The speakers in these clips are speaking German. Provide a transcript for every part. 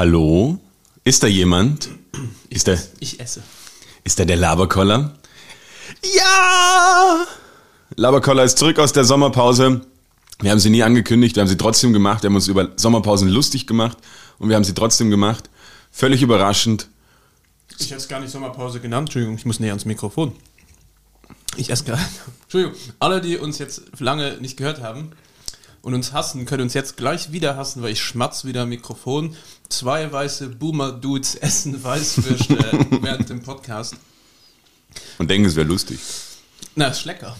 Hallo? Ist da jemand? Ist da, Ich esse. ist da der Laberkoller? Ja! Laberkoller ist zurück aus der Sommerpause. Wir haben sie nie angekündigt, wir haben sie trotzdem gemacht. Wir haben uns über Sommerpausen lustig gemacht und wir haben sie trotzdem gemacht. Völlig überraschend. Ich hätte es gar nicht Sommerpause genannt. Entschuldigung, ich muss näher ans Mikrofon. Ich esse gerade. Entschuldigung. Alle, die uns jetzt lange nicht gehört haben und uns hassen, können uns jetzt gleich wieder hassen, weil ich schmatz wieder am Mikrofon. Zwei weiße Boomer-Dudes essen Weißwürste während dem Podcast. Und denken, es wäre lustig. Na, ist lecker.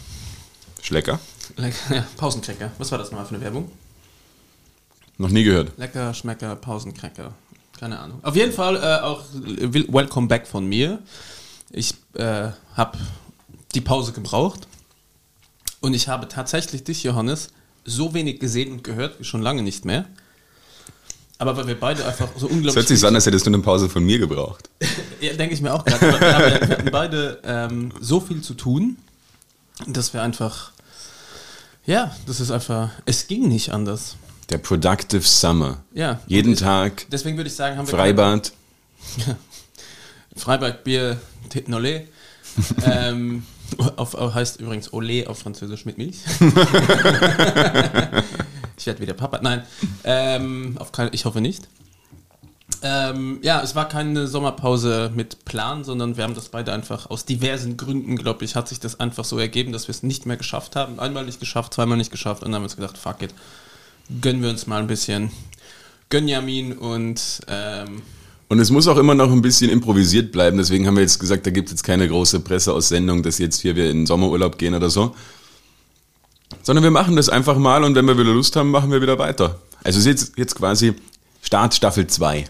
Schlecker? Lecker. Ja, Pausencracker. Was war das mal für eine Werbung? Noch nie gehört. Lecker, Schmecker, Pausencracker. Keine Ahnung. Auf jeden Fall äh, auch Welcome Back von mir. Ich äh, habe die Pause gebraucht und ich habe tatsächlich dich, Johannes, so wenig gesehen und gehört wie schon lange nicht mehr. Aber weil wir beide einfach so Es unglaublich. hört sich so an, als hättest du eine Pause von mir gebraucht. Ja, denke ich mir auch gerade. Wir, haben- wir hatten beide ähm, so viel zu tun, dass wir einfach. Ja, das ist einfach. Es ging nicht anders. Der Productive Summer. Ja. Jeden Tag Deswegen würde ich sagen, haben wir. Freibad. Freibad Bier Nolé. ähm, auf, heißt übrigens Olé auf Französisch mit Milch. ich werde wieder Papa. Nein, ähm, auf kein, ich hoffe nicht. Ähm, ja, es war keine Sommerpause mit Plan, sondern wir haben das beide einfach aus diversen Gründen, glaube ich, hat sich das einfach so ergeben, dass wir es nicht mehr geschafft haben. Einmal nicht geschafft, zweimal nicht geschafft und dann haben wir uns gedacht, fuck it, gönnen wir uns mal ein bisschen Gönjamin und ähm, Und es muss auch immer noch ein bisschen improvisiert bleiben. Deswegen haben wir jetzt gesagt, da gibt es jetzt keine große Presseaussendung, dass jetzt hier wir in den Sommerurlaub gehen oder so. Sondern wir machen das einfach mal und wenn wir wieder Lust haben, machen wir wieder weiter. Also es ist jetzt, jetzt quasi Start Staffel 2.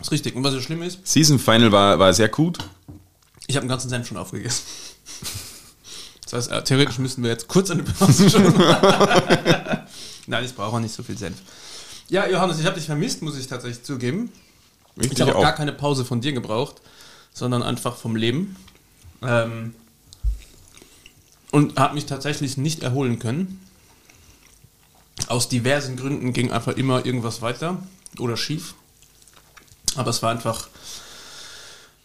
ist richtig. Und was so schlimm ist, Season Final war, war sehr gut. Ich habe einen ganzen Senf schon aufgegessen. Das heißt, äh, theoretisch müssten wir jetzt kurz eine Pause schon machen. Nein, ich brauche auch nicht so viel Senf. Ja, Johannes, ich habe dich vermisst, muss ich tatsächlich zugeben. Ich, Ich habe auch gar keine Pause von dir gebraucht, sondern einfach vom Leben. Ähm, und habe mich tatsächlich nicht erholen können. Aus diversen Gründen ging einfach immer irgendwas weiter oder schief. Aber es war einfach,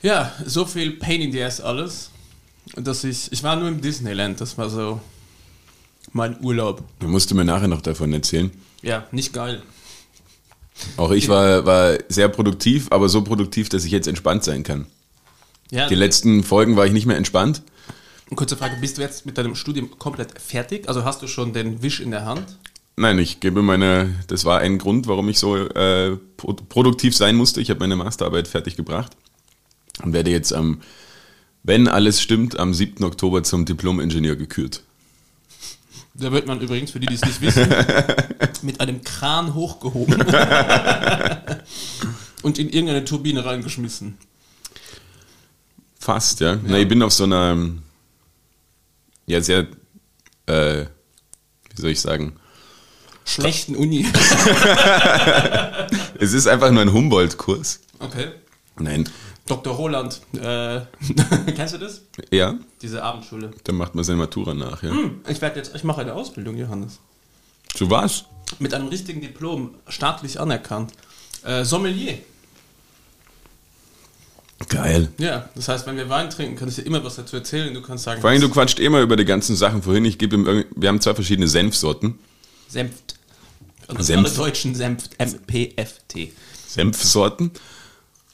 ja, so viel Pain in the Ass alles, dass ich, ich war nur im Disneyland, das war so mein Urlaub. Du musst mir nachher noch davon erzählen. Ja, nicht geil. Auch ich war, war sehr produktiv, aber so produktiv, dass ich jetzt entspannt sein kann. Ja, Die letzten Folgen war ich nicht mehr entspannt. kurze Frage, bist du jetzt mit deinem Studium komplett fertig? Also hast du schon den Wisch in der Hand? Nein, ich gebe meine, das war ein Grund, warum ich so äh, pro produktiv sein musste. Ich habe meine Masterarbeit fertig gebracht und werde jetzt am, wenn alles stimmt, am 7. Oktober zum Diplom-Ingenieur gekürt. Da wird man übrigens, für die, die es nicht wissen, mit einem Kran hochgehoben und in irgendeine Turbine reingeschmissen. Fast, ja. Na, ich bin auf so einer, ähm, ja, sehr, äh, wie soll ich sagen, Schlechten Uni. es ist einfach nur ein Humboldt-Kurs. Okay. Nein, Dr. Roland, äh, kennst du das? ja, Diese Abendschule. dann macht man seine Matura nach, ja. Ich werde jetzt, ich mache eine Ausbildung, Johannes. Zu was? Mit einem richtigen Diplom, staatlich anerkannt. Äh, Sommelier. Geil. Ja, das heißt, wenn wir Wein trinken, kann ich dir immer was dazu erzählen. Du kannst sagen, Vor allem, du quatscht immer über die ganzen Sachen vorhin. Ich gebe ihm wir haben zwei verschiedene Senfsorten. Senft. Und Senf. alle Deutschen Senft. M-P-F-T. Senfsorten,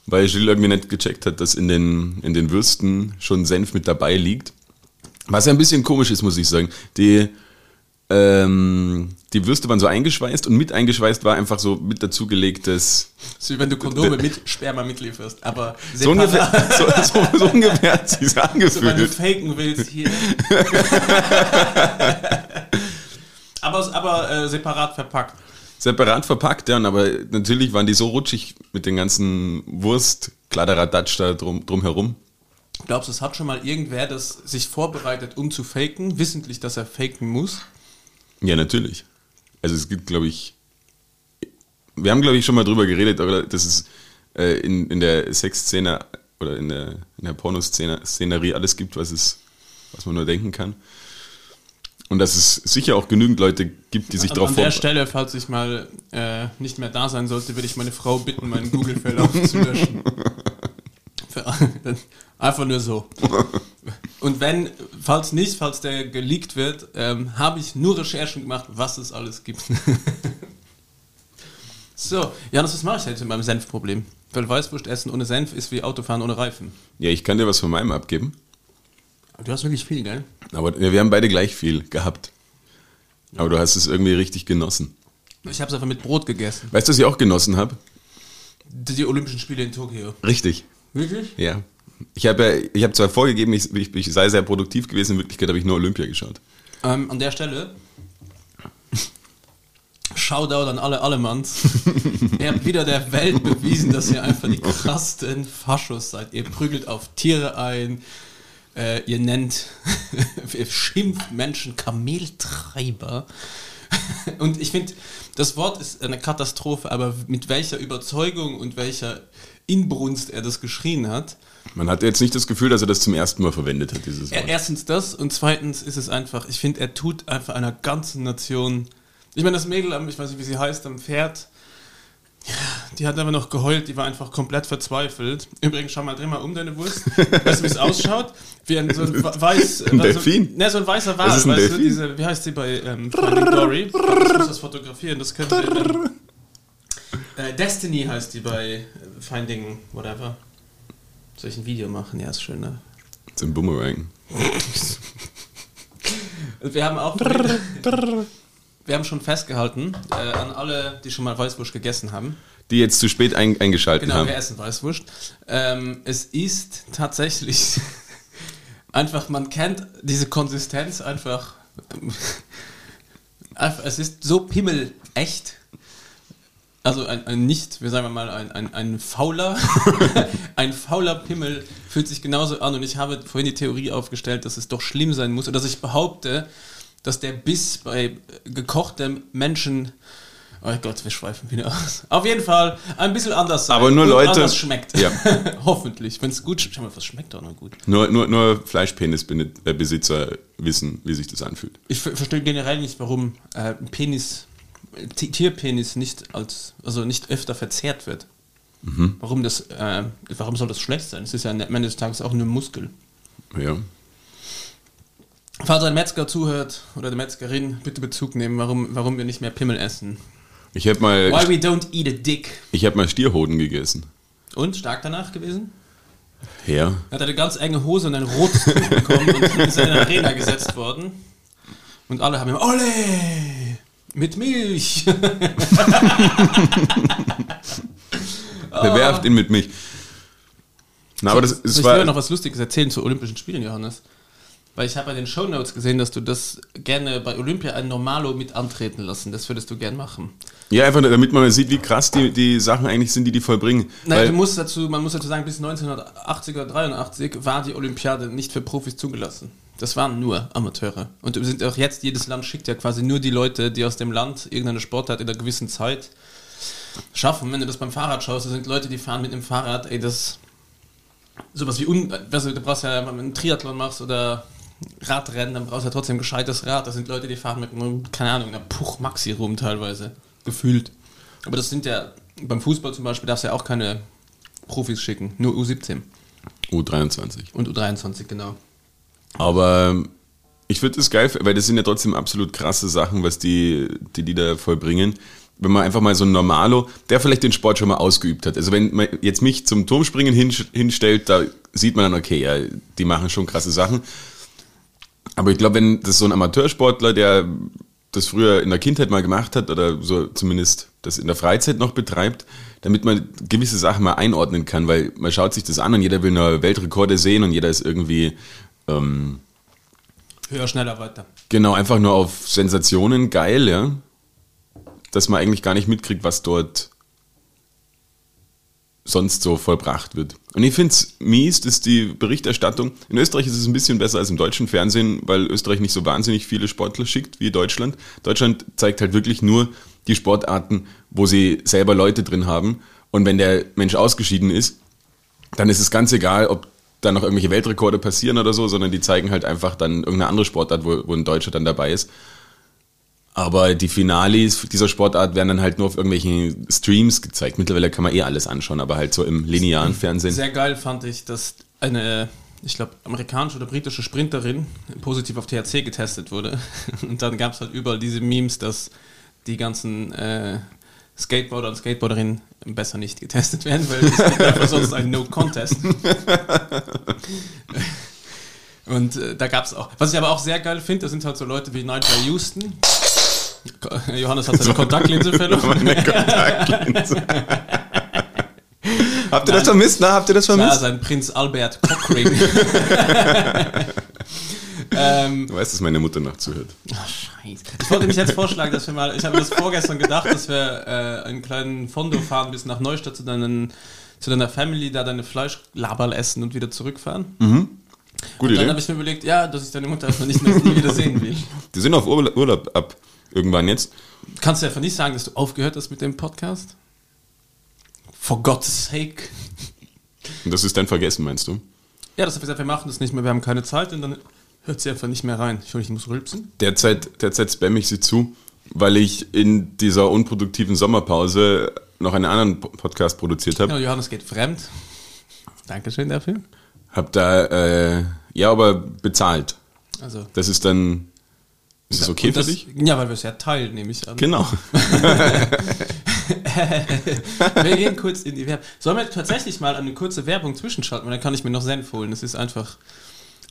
weil Gilles irgendwie nicht gecheckt hat, dass in den, in den Würsten schon Senf mit dabei liegt. Was ja ein bisschen komisch ist, muss ich sagen. Die, ähm, die Würste waren so eingeschweißt und mit eingeschweißt war einfach so mit dazugelegtes. So wie wenn du Kondome mit Sperma mitlieferst, aber So ungefähr, so, so, so ungefähr hat sich's So, wenn du angefühlt. faken willst, hier. aber aber äh, separat verpackt. Separat verpackt, ja, und aber natürlich waren die so rutschig mit den ganzen Wurst, Kladderadatsch da drum, drumherum. Glaubst du, es hat schon mal irgendwer das sich vorbereitet, um zu faken, wissentlich, dass er faken muss? Ja, natürlich. Also es gibt, glaube ich, wir haben, glaube ich, schon mal drüber geredet, aber dass es äh, in, in der Sexszene oder in der, in der Pornoszenerie alles gibt, was, es, was man nur denken kann. Und dass es sicher auch genügend Leute gibt, die sich An, darauf an der vorbereiten. Stelle, falls ich mal äh, nicht mehr da sein sollte, würde ich meine Frau bitten, meinen Google-Verlauf zu löschen. Einfach nur so. Und wenn, falls nicht, falls der geleakt wird, ähm, habe ich nur Recherchen gemacht, was es alles gibt. so, Janis, was mache ich jetzt mit meinem Senfproblem? Weil Weißwurst essen ohne Senf ist wie Autofahren ohne Reifen. Ja, ich kann dir was von meinem abgeben. Du hast wirklich viel, gell? Aber ja, wir haben beide gleich viel gehabt. Aber du hast es irgendwie richtig genossen. Ich habe es einfach mit Brot gegessen. Weißt du, was ich auch genossen habe? Die, die Olympischen Spiele in Tokio. Richtig. Wirklich? Ja. Ich habe ja, ich habe zwar vorgegeben, ich, ich, ich sei sehr produktiv gewesen, in Wirklichkeit habe ich nur Olympia geschaut. Ähm, an der Stelle Shoutout an alle Allemanns. ihr habt wieder der Welt bewiesen, dass ihr einfach die krassten Faschos seid. Ihr prügelt auf Tiere ein, äh, ihr nennt, ihr schimpft Menschen Kameltreiber. Und ich finde, das Wort ist eine Katastrophe, aber mit welcher Überzeugung und welcher Inbrunst er das geschrien hat. Man hat jetzt nicht das Gefühl, dass er das zum ersten Mal verwendet hat, dieses Wort. erstens das und zweitens ist es einfach, ich finde, er tut einfach einer ganzen Nation. Ich meine, das Mädel, am- ich weiß nicht, wie sie heißt, am Pferd, ja, die hat aber noch geheult, die war einfach komplett verzweifelt. Übrigens, schau mal, dreh mal um deine Wurst. Weißt du, wie es ausschaut? Wie ein, so ein weiß. Ein so, Delfin? Ne, so ein weißer Wal, weißt du, Delfin? diese, wie heißt sie bei ähm, Finding Dory? Ich muss das fotografieren, das könnte. Ähm, äh, Destiny heißt die bei äh, Finding whatever. Soll ich ein Video machen? Ja, ist schön, ne? So ein Boomerang. Und Wir haben auch. Wir haben schon festgehalten, äh, an alle, die schon mal Weißwurst gegessen haben. Die jetzt zu spät ein, eingeschaltet Genau, haben. wir essen Weißwurst. Ähm, es ist tatsächlich einfach, man kennt diese Konsistenz einfach. es ist so pimmelecht. Also ein, ein nicht, wie sagen wir mal, ein, ein, ein fauler, ein fauler Pimmel fühlt sich genauso an und ich habe vorhin die Theorie aufgestellt, dass es doch schlimm sein muss und dass ich behaupte, dass der Biss bei gekochtem Menschen, oh Gott, wir schweifen wieder aus. Auf jeden Fall ein bisschen anders sein Aber nur Leute- anders schmeckt. Ja. Hoffentlich, wenn es gut schmeckt. Schau mal, was schmeckt doch noch gut. Nur, nur, nur Fleischpenisbesitzer wissen, wie sich das anfühlt. Ich ver- verstehe generell nicht, warum äh, ein Penis, Tierpenis nicht als, also nicht öfter verzehrt wird. Mhm. Warum das, äh, warum soll das schlecht sein? Es ist ja am Ende des Tages auch nur Muskel. Ja. Falls ein Metzger zuhört oder eine Metzgerin, bitte Bezug nehmen, warum, warum wir nicht mehr Pimmel essen. Ich habe mal, Why we don't eat a dick. ich hab mal Stierhoden gegessen. Und stark danach gewesen? Ja. Er hat eine ganz enge Hose und ein rotes Tuch bekommen und ist in eine Arena gesetzt worden. Und alle haben ihm, Olle! Mit Milch! Bewerft ihn mit mich. Na, aber das, Soll es ich dir war, noch was Lustiges erzählen zu Olympischen Spielen, Johannes? Weil ich habe bei den Shownotes gesehen, dass du das gerne bei Olympia ein Normalo mit antreten lassen. Das würdest du gern machen. ja, einfach damit man sieht, wie krass die, die Sachen eigentlich sind, die die vollbringen. Nein, du musst dazu, man muss dazu sagen, bis 1980 oder 83 war die Olympiade nicht für Profis zugelassen. Das waren nur Amateure. Und sind auch jetzt, jedes Land schickt ja quasi nur die Leute, die aus dem Land irgendeine Sportart in einer gewissen Zeit schaffen. Wenn du das beim Fahrrad schaust, das sind Leute, die fahren mit dem Fahrrad, ey, das sowas wie, un, also du brauchst ja, wenn du einen Triathlon machst oder Radrennen, dann brauchst du ja trotzdem ein gescheites Rad. Das sind Leute, die fahren mit, keine Ahnung, einer Puch Maxi rum teilweise. Gefühlt. Aber das sind ja, beim Fußball zum Beispiel darfst du ja auch keine Profis schicken, nur U17 U23. und U23, genau. Aber ähm, ich finde das geil, weil das sind ja trotzdem absolut krasse Sachen, was die, die, die da vollbringen. Wenn man einfach mal so ein Normalo, der vielleicht den Sport schon mal ausgeübt hat. Also wenn man jetzt mich zum Turmspringen hin, hinstellt, da sieht man dann, okay, ja, die machen schon krasse Sachen. Aber ich glaube, wenn das so ein Amateursportler, der das früher in der Kindheit mal gemacht hat oder so zumindest das in der Freizeit noch betreibt, damit man gewisse Sachen mal einordnen kann, weil man schaut sich das an und jeder will nur Weltrekorde sehen und jeder ist irgendwie ähm, Höher, schneller, weiter. genau einfach nur auf Sensationen geil, ja, dass man eigentlich gar nicht mitkriegt, was dort sonst so vollbracht wird. Und ich finde es mies, dass die Berichterstattung, in Österreich ist es ein bisschen besser als im deutschen Fernsehen, weil Österreich nicht so wahnsinnig viele Sportler schickt wie Deutschland. Deutschland zeigt halt wirklich nur die Sportarten, wo sie selber Leute drin haben. Und wenn der Mensch ausgeschieden ist, dann ist es ganz egal, ob da noch irgendwelche Weltrekorde passieren oder so, sondern die zeigen halt einfach dann irgendeine andere Sportart, wo, wo ein Deutscher dann dabei ist. Aber die Finalis dieser Sportart werden dann halt nur auf irgendwelchen Streams gezeigt. Mittlerweile kann man eh alles anschauen, aber halt so im linearen Fernsehen. Sehr geil fand ich, dass eine, ich glaube, amerikanische oder britische Sprinterin positiv auf THC getestet wurde. Und dann gab es halt überall diese Memes, dass die ganzen äh, Skateboarder und Skateboarderinnen besser nicht getestet werden, weil es gibt einfach sonst ein No-Contest. Und äh, da gab es auch, was ich aber auch sehr geil finde, das sind halt so Leute wie Nigel Houston. Johannes hat seine Kontaktlinse verloren. Meine Kontaktlinse. Habt ihr das vermisst? Na, habt ihr das Ja, vermisst? sein Prinz Albert Cockring. ähm, Du weißt, dass meine Mutter noch zuhört. ach, scheiße. Ich wollte mich jetzt vorschlagen, dass wir mal, ich habe mir das vorgestern gedacht, dass wir äh, einen kleinen Fondo fahren bis nach Neustadt zu, deinen, zu deiner Family, da deine Fleischlaberl essen und wieder zurückfahren. Gute Dann Idee. habe ich mir überlegt, ja, dass ich deine Mutter einfach nicht mehr nie wieder sehen will. Die sind auf Urla- Urlaub ab irgendwann jetzt. Kannst du einfach nicht sagen, dass du aufgehört hast mit dem Podcast? For God's sake. Und das ist dann vergessen, meinst du? Ja, das habe ich gesagt, wir machen das nicht mehr, wir haben keine Zeit und dann hört sie einfach nicht mehr rein. Ich, ich muss rülpsen. Derzeit, derzeit spamme ich sie zu, weil ich in dieser unproduktiven Sommerpause noch einen anderen Po- Podcast produziert habe. Ja, Johannes geht fremd. Dankeschön dafür. Hab da, äh, ja, aber bezahlt. Also, Das ist dann, ist das okay und für das, dich? Ja, weil wir es ja teilen, nehme ich an. Genau. Wir gehen kurz in die Werbung. Sollen wir tatsächlich mal eine kurze Werbung zwischenschalten? Dann kann ich mir noch Senf holen. Das ist einfach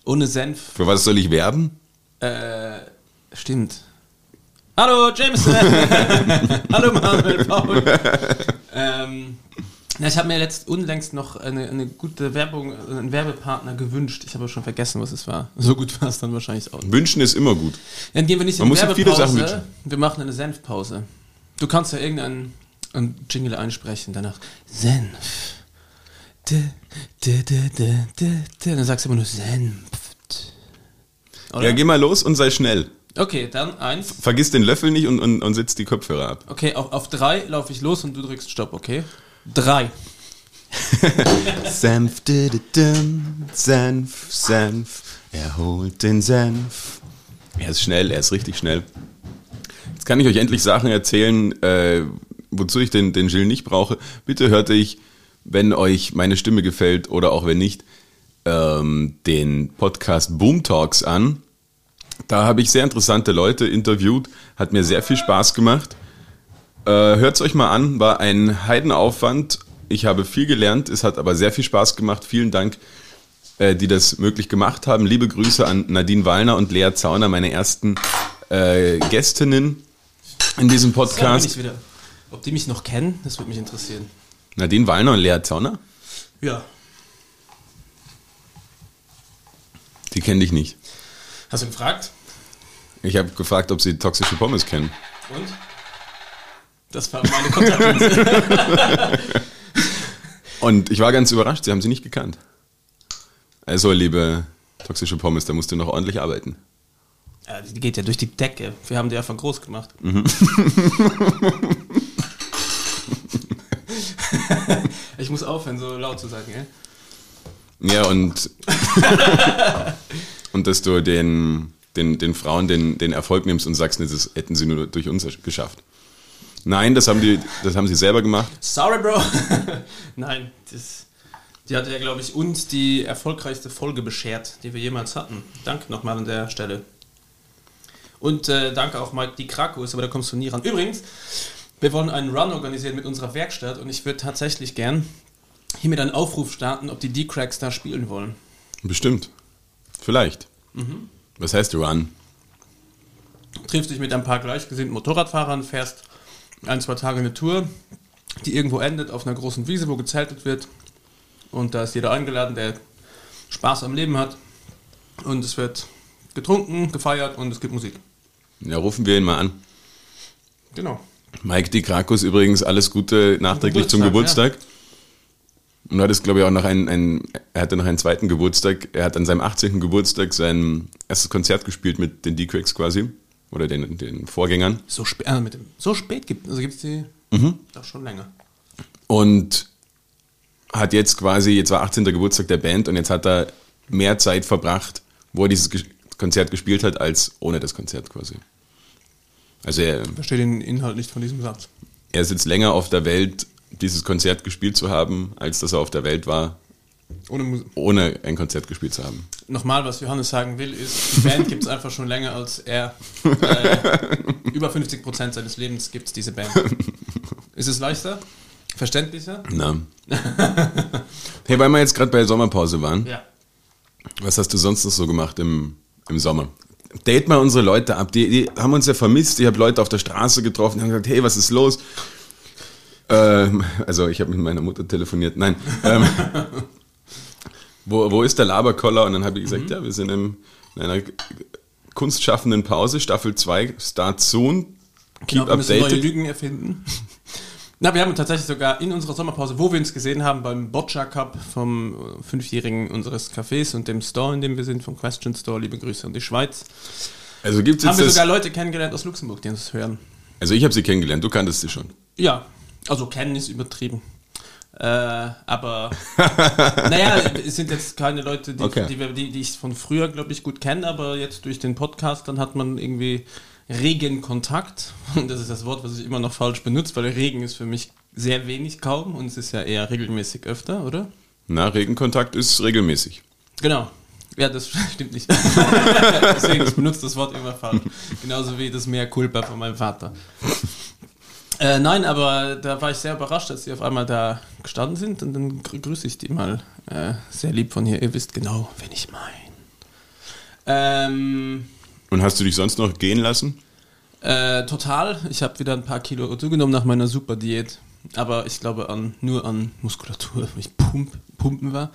ohne Senf. Für was soll ich werben? Äh, stimmt. Hallo, Jameson! Hallo, Manuel Paul! ähm, ja, ich habe mir letzt unlängst noch eine, eine gute Werbung, einen Werbepartner gewünscht. Ich habe schon vergessen, was es war. So gut war es dann wahrscheinlich auch. Wünschen ist immer gut. Dann gehen wir nicht Man in muss sich viele Werbepause. Sachen wünschen. Wir machen eine Senfpause. Du kannst ja irgendeinen einen Jingle einsprechen, danach Senf. D, d, d, d, d, d. Dann sagst du immer nur Senft. Oder? Ja, geh mal los und sei schnell. Okay, dann eins. Vergiss den Löffel nicht und, und, und setz die Kopfhörer ab. Okay, auf, auf drei laufe ich los und du drückst Stopp, okay? Drei. Senf, dididum, Senf, Senf, er holt den Senf. Er ist schnell, er ist richtig schnell. Jetzt kann ich euch endlich Sachen erzählen, äh, wozu ich den, den Jill nicht brauche. Bitte hört euch, wenn euch meine Stimme gefällt oder auch wenn nicht, ähm, den Podcast Boom Talks an. Da habe ich sehr interessante Leute interviewt, hat mir sehr viel Spaß gemacht. Äh, Hört es euch mal an, war ein Heidenaufwand. Ich habe viel gelernt, es hat aber sehr viel Spaß gemacht. Vielen Dank, äh, die das möglich gemacht haben. Liebe Grüße an Nadine Wallner und Lea Zauner, meine ersten äh, Gästinnen in diesem Podcast. ich wieder. Ob die mich noch kennen, das würde mich interessieren. Nadine Wallner und Lea Zauner? Ja. Die kenne ich nicht. Hast du gefragt? Ich habe gefragt, ob sie toxische Pommes kennen. Und? Das war meine Kontaktlinse. Und ich war ganz überrascht, sie haben sie nicht gekannt. Also, liebe toxische Pommes, da musst du noch ordentlich arbeiten. ja, die geht ja durch die Decke. Wir haben die einfach groß gemacht. ich muss aufhören, so laut zu sagen, gell? Ja, und, und dass du den, den, den Frauen den, den Erfolg nimmst und sagst, das hätten sie nur durch uns geschafft. Nein, das haben, die, das haben sie selber gemacht. Sorry, Bro. Nein, das, die hat ja, glaube ich, uns die erfolgreichste Folge beschert, die wir jemals hatten. Danke nochmal an der Stelle. Und äh, danke auch Mike Di Krakos, aber da kommst du nie ran. Übrigens, wir wollen einen Run organisieren mit unserer Werkstatt und ich würde tatsächlich gern hiermit einen Aufruf starten, ob die D-Cracks da spielen wollen. Bestimmt. Vielleicht. Was heißt Run? triffst dich mit ein paar gleichgesinnten Motorradfahrern, fährst ein, zwei Tage eine Tour, die irgendwo endet auf einer großen Wiese, wo gezeltet wird. Und da ist jeder eingeladen, der Spaß am Leben hat. Und es wird getrunken, gefeiert und es gibt Musik. Ja, rufen wir ihn mal an. Genau. Mike Di Krakus übrigens, alles Gute nachträglich zum Geburtstag, Geburtstag. Und hat es, glaube ich, auch noch einen, einen, er hatte noch einen zweiten Geburtstag. Er hat an seinem 18. Geburtstag sein erstes Konzert gespielt mit den D-Cracks quasi. Oder den, den Vorgängern. So, spä äh, mit dem, so spät gibt also es die doch schon länger. Und hat jetzt quasi, jetzt war 18. Geburtstag der Band und jetzt hat er mehr Zeit verbracht, wo er dieses Konzert gespielt hat, als ohne das Konzert quasi. Also er, Ich verstehe den Inhalt nicht von diesem Satz. er ist jetzt länger auf der Welt, dieses Konzert gespielt zu haben, als dass er auf der Welt war, Ohne ohne ein Konzert gespielt zu haben. Nochmal, was Johannes sagen will, ist, die Band gibt es einfach schon länger als er. Äh, über 50% seines Lebens gibt es diese Band. Ist es leichter? Verständlicher? Na. hey, weil wir jetzt gerade bei der Sommerpause waren, Ja. was hast du sonst noch so gemacht im, im Sommer? Date mal unsere Leute ab. Die, die haben uns ja vermisst. Ich habe Leute auf der Straße getroffen, die haben gesagt, hey, was ist los? Ähm, also ich habe mit meiner Mutter telefoniert. Nein. Ähm, wo, wo ist der Laberkoller? Und dann habe ich gesagt, ja, wir sind im, in einer kunstschaffenden Pause, Staffel 2, Start soon. Keep Genau, wir müssen neue updated. Lügen erfinden. Na, wir haben tatsächlich sogar in unserer Sommerpause, wo wir uns gesehen haben, beim Boccia Cup vom äh, Fünfjährigen unseres Cafés und dem Store, in dem wir sind, vom Question Store, liebe Grüße an die Schweiz, Also gibt's haben jetzt wir sogar Leute kennengelernt aus Luxemburg, die uns hören. also ich habe sie kennengelernt, du kanntest sie schon. Ja, also kennen ist übertrieben. Äh, aber naja, es sind jetzt keine Leute, die, Okay. die, die, die ich von früher, glaube ich, gut kenne, aber jetzt durch den Podcast, dann hat man irgendwie regen Kontakt. Und das ist das Wort, was ich immer noch falsch benutze, weil Regen ist für mich sehr wenig kaum und es ist ja eher regelmäßig öfter, oder? Na, Regenkontakt ist regelmäßig. Genau. Ja, das stimmt nicht. Deswegen, ich benutze das Wort immer falsch. Genauso wie das Mehr Culpa von meinem Vater. Äh, nein, aber da war ich sehr überrascht, als sie auf einmal da gestanden sind und dann grü grüße ich die mal äh, sehr lieb von hier. Ihr wisst genau, wen ich meine. Ähm, Und hast du dich sonst noch gehen lassen? äh, total. Ich habe wieder ein paar Kilo zugenommen nach meiner super Diät. Aber ich glaube an, nur an Muskulatur, weil ich pump, pumpen war.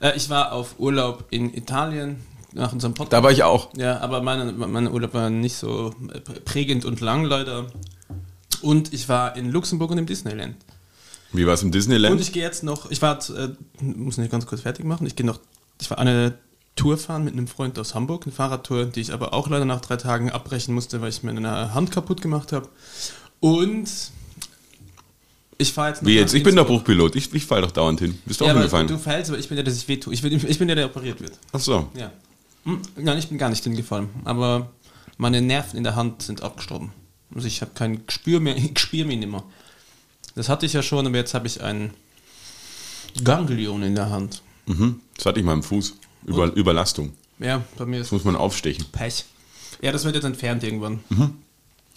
Äh, ich war auf Urlaub in Italien nach unserem Podcast. Da war ich auch. Ja, aber meine, meine Urlaub war nicht so äh, prägend und lang leider. Und ich war in Luxemburg und im Disneyland. Wie war es im Disneyland? Und ich gehe jetzt noch, ich war, äh, muss nicht ganz kurz fertig machen, ich gehe noch, ich war eine Tour fahren mit einem Freund aus Hamburg, eine Fahrradtour, die ich aber auch leider nach drei Tagen abbrechen musste, weil ich mir eine Hand kaputt gemacht habe. Und ich fahre jetzt noch Wie jetzt? Ich bin der. Bruchpilot. Ich, ich fall doch dauernd hin. Bist du Ja, auch hingefallen? du fällst, aber ich bin der, der sich wehtut. Ich bin, ich bin der, der operiert wird. Ach so. Ja. Hm, Nein, ich bin gar nicht hingefallen. Aber meine Nerven in der Hand sind abgestorben. Also ich habe kein Gespür mehr, ich spüre mich nicht mehr. Das hatte ich ja schon, aber jetzt habe ich ein Ganglion in der Hand. Mhm. Das hatte ich mal im Fuß. Über, Überlastung. Ja, bei mir Das ist muss man aufstechen. Pech. Ja, das wird jetzt entfernt irgendwann.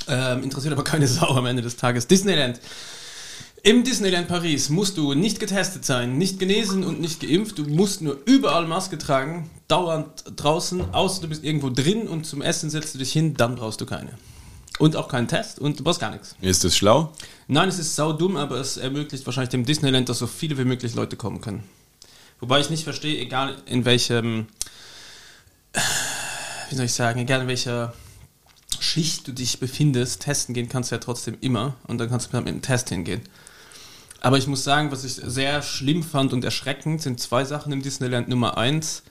Ähm, interessiert aber keine Sau am Ende des Tages. Disneyland. Im Disneyland Paris musst du nicht getestet sein, nicht genesen und nicht geimpft. Du musst nur überall Maske tragen, dauernd draußen, außer du bist irgendwo drin und zum Essen setzt du dich hin, dann brauchst du keine. Und auch keinen Test und du brauchst gar nichts. Ist das schlau? Nein, es ist saudumm, aber es ermöglicht wahrscheinlich dem Disneyland, dass so viele wie möglich Leute kommen können. Wobei ich nicht verstehe, egal in welchem, wie soll ich sagen, egal in welcher Schicht du dich befindest, testen gehen kannst du ja trotzdem immer und dann kannst du mit einem Test hingehen. Aber ich muss sagen, was ich sehr schlimm fand und erschreckend, sind zwei Sachen im Disneyland. Nummer eins,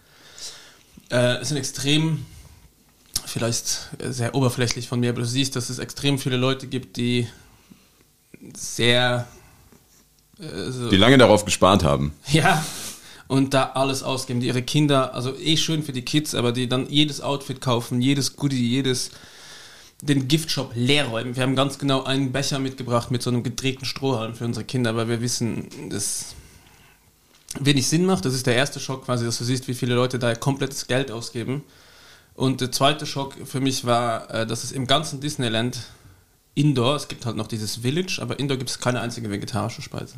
äh, es sind extrem, vielleicht sehr oberflächlich von mir, aber du siehst, dass es extrem viele Leute gibt, die sehr äh, so, Die lange darauf gespart haben. ja, und da alles ausgeben, die ihre Kinder, also eh schön für die Kids, aber die dann jedes Outfit kaufen, jedes Goodie, jedes, den Giftshop leer räumen. Wir haben ganz genau einen Becher mitgebracht mit so einem gedrehten Strohhalm für unsere Kinder, weil wir wissen, das wenig Sinn macht. Das ist der erste Schock quasi, dass du siehst, wie viele Leute da komplettes Geld ausgeben. Und der zweite Schock für mich war, äh, dass es im ganzen Disneyland Indoor, es gibt halt noch dieses Village, aber Indoor gibt es keine einzige vegetarische Speise.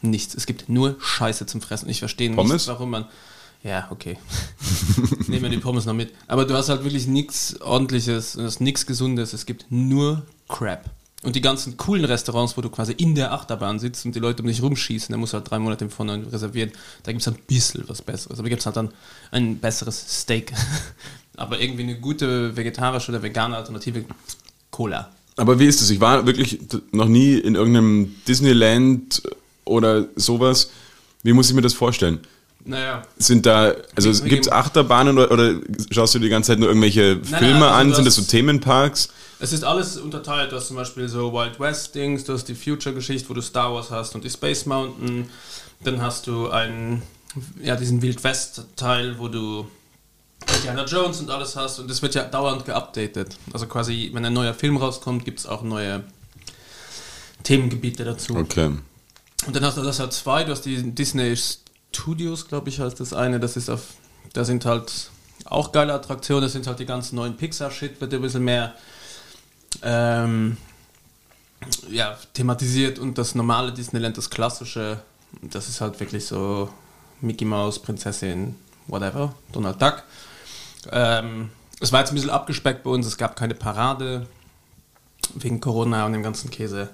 Nichts. Es gibt nur Scheiße zum Fressen. Ich verstehe nicht, Pommes? warum man. Ja, okay. Nehmen wir die Pommes noch mit. Aber du hast halt wirklich nichts ordentliches, es ist nichts Gesundes. Es gibt nur Crap. Und die ganzen coolen Restaurants, wo du quasi in der Achterbahn sitzt und die Leute um dich rumschießen, da musst du halt drei Monate im Vorhinein reservieren. Da gibt es ein bisschen was Besseres. Aber gibt es halt dann ein besseres Steak. Aber irgendwie eine gute vegetarische oder vegane Alternative, Cola. Aber wie ist es? Ich war wirklich noch nie in irgendeinem Disneyland oder sowas. Wie muss ich mir das vorstellen? Naja. Sind da, also gibt es Achterbahnen oder, oder schaust du die ganze Zeit nur irgendwelche nein, Filme also an? Sind das so Themenparks? Es ist alles unterteilt. Du hast zum Beispiel so Wild West-Dings, du hast die Future-Geschichte, wo du Star Wars hast und die Space Mountain. Dann hast du einen, ja, diesen Wild West-Teil, wo du Indiana Jones und alles hast und das wird ja dauernd geupdatet. Also quasi, wenn ein neuer Film rauskommt, gibt es auch neue Themengebiete dazu. Okay. Und dann hast du das halt zwei, du hast die Disney Studios, glaube ich, heißt das eine, das ist auf, da sind halt auch geile Attraktionen, das sind halt die ganzen neuen Pixar-Shit, wird ein bisschen mehr ähm, ja, thematisiert und das normale Disneyland, das klassische, das ist halt wirklich so Mickey Mouse, Prinzessin, whatever, Donald Duck. Ähm, es war jetzt ein bisschen abgespeckt bei uns, es gab keine Parade wegen Corona und dem ganzen Käse.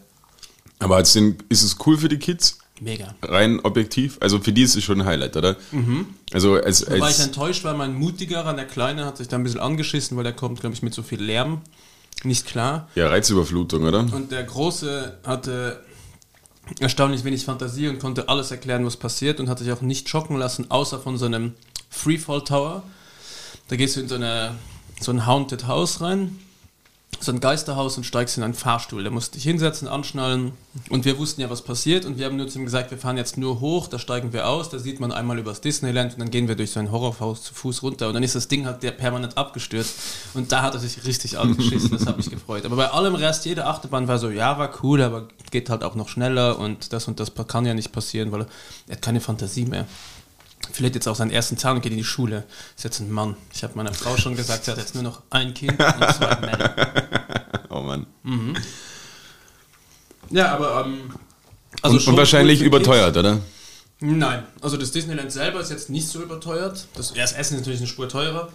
Aber als den, ist es cool für die Kids? Mega. Rein objektiv? Also für die ist es schon ein Highlight, oder? Also als, Da war ich als enttäuscht, weil mein mutigerer, der Kleine, hat sich da ein bisschen angeschissen, weil der kommt, glaube ich, mit so viel Lärm. Nicht klar. ja, Reizüberflutung, oder? Und der Große hatte erstaunlich wenig Fantasie und konnte alles erklären, was passiert und hat sich auch nicht schocken lassen, außer von so einem Freefall Tower. Da gehst du in so, eine, so ein Haunted House rein, so ein Geisterhaus und steigst in einen Fahrstuhl. Da musst du dich hinsetzen, anschnallen und wir wussten ja, was passiert und wir haben nur zu ihm gesagt, wir fahren jetzt nur hoch, da steigen wir aus, da sieht man einmal übers Disneyland und dann gehen wir durch so ein Horrorhaus zu Fuß runter und dann ist das Ding halt der permanent abgestürzt und da hat er sich richtig angeschissen, das hat mich gefreut. Aber bei allem Rest, jede Achterbahn war so, ja, war cool, aber geht halt auch noch schneller und das und das kann ja nicht passieren, weil er hat keine Fantasie mehr. Vielleicht jetzt auch seinen ersten Zahn und geht in die Schule. Ist jetzt ein Mann. Ich habe meiner Frau schon gesagt, sie hat jetzt nur noch ein Kind und zwei Männer. Oh Mann. Ja, aber ähm, also und, schon und wahrscheinlich überteuert, oder? Nein, also das Disneyland selber ist jetzt nicht so überteuert. Das, ja, das Essen ist natürlich eine Spur teurer.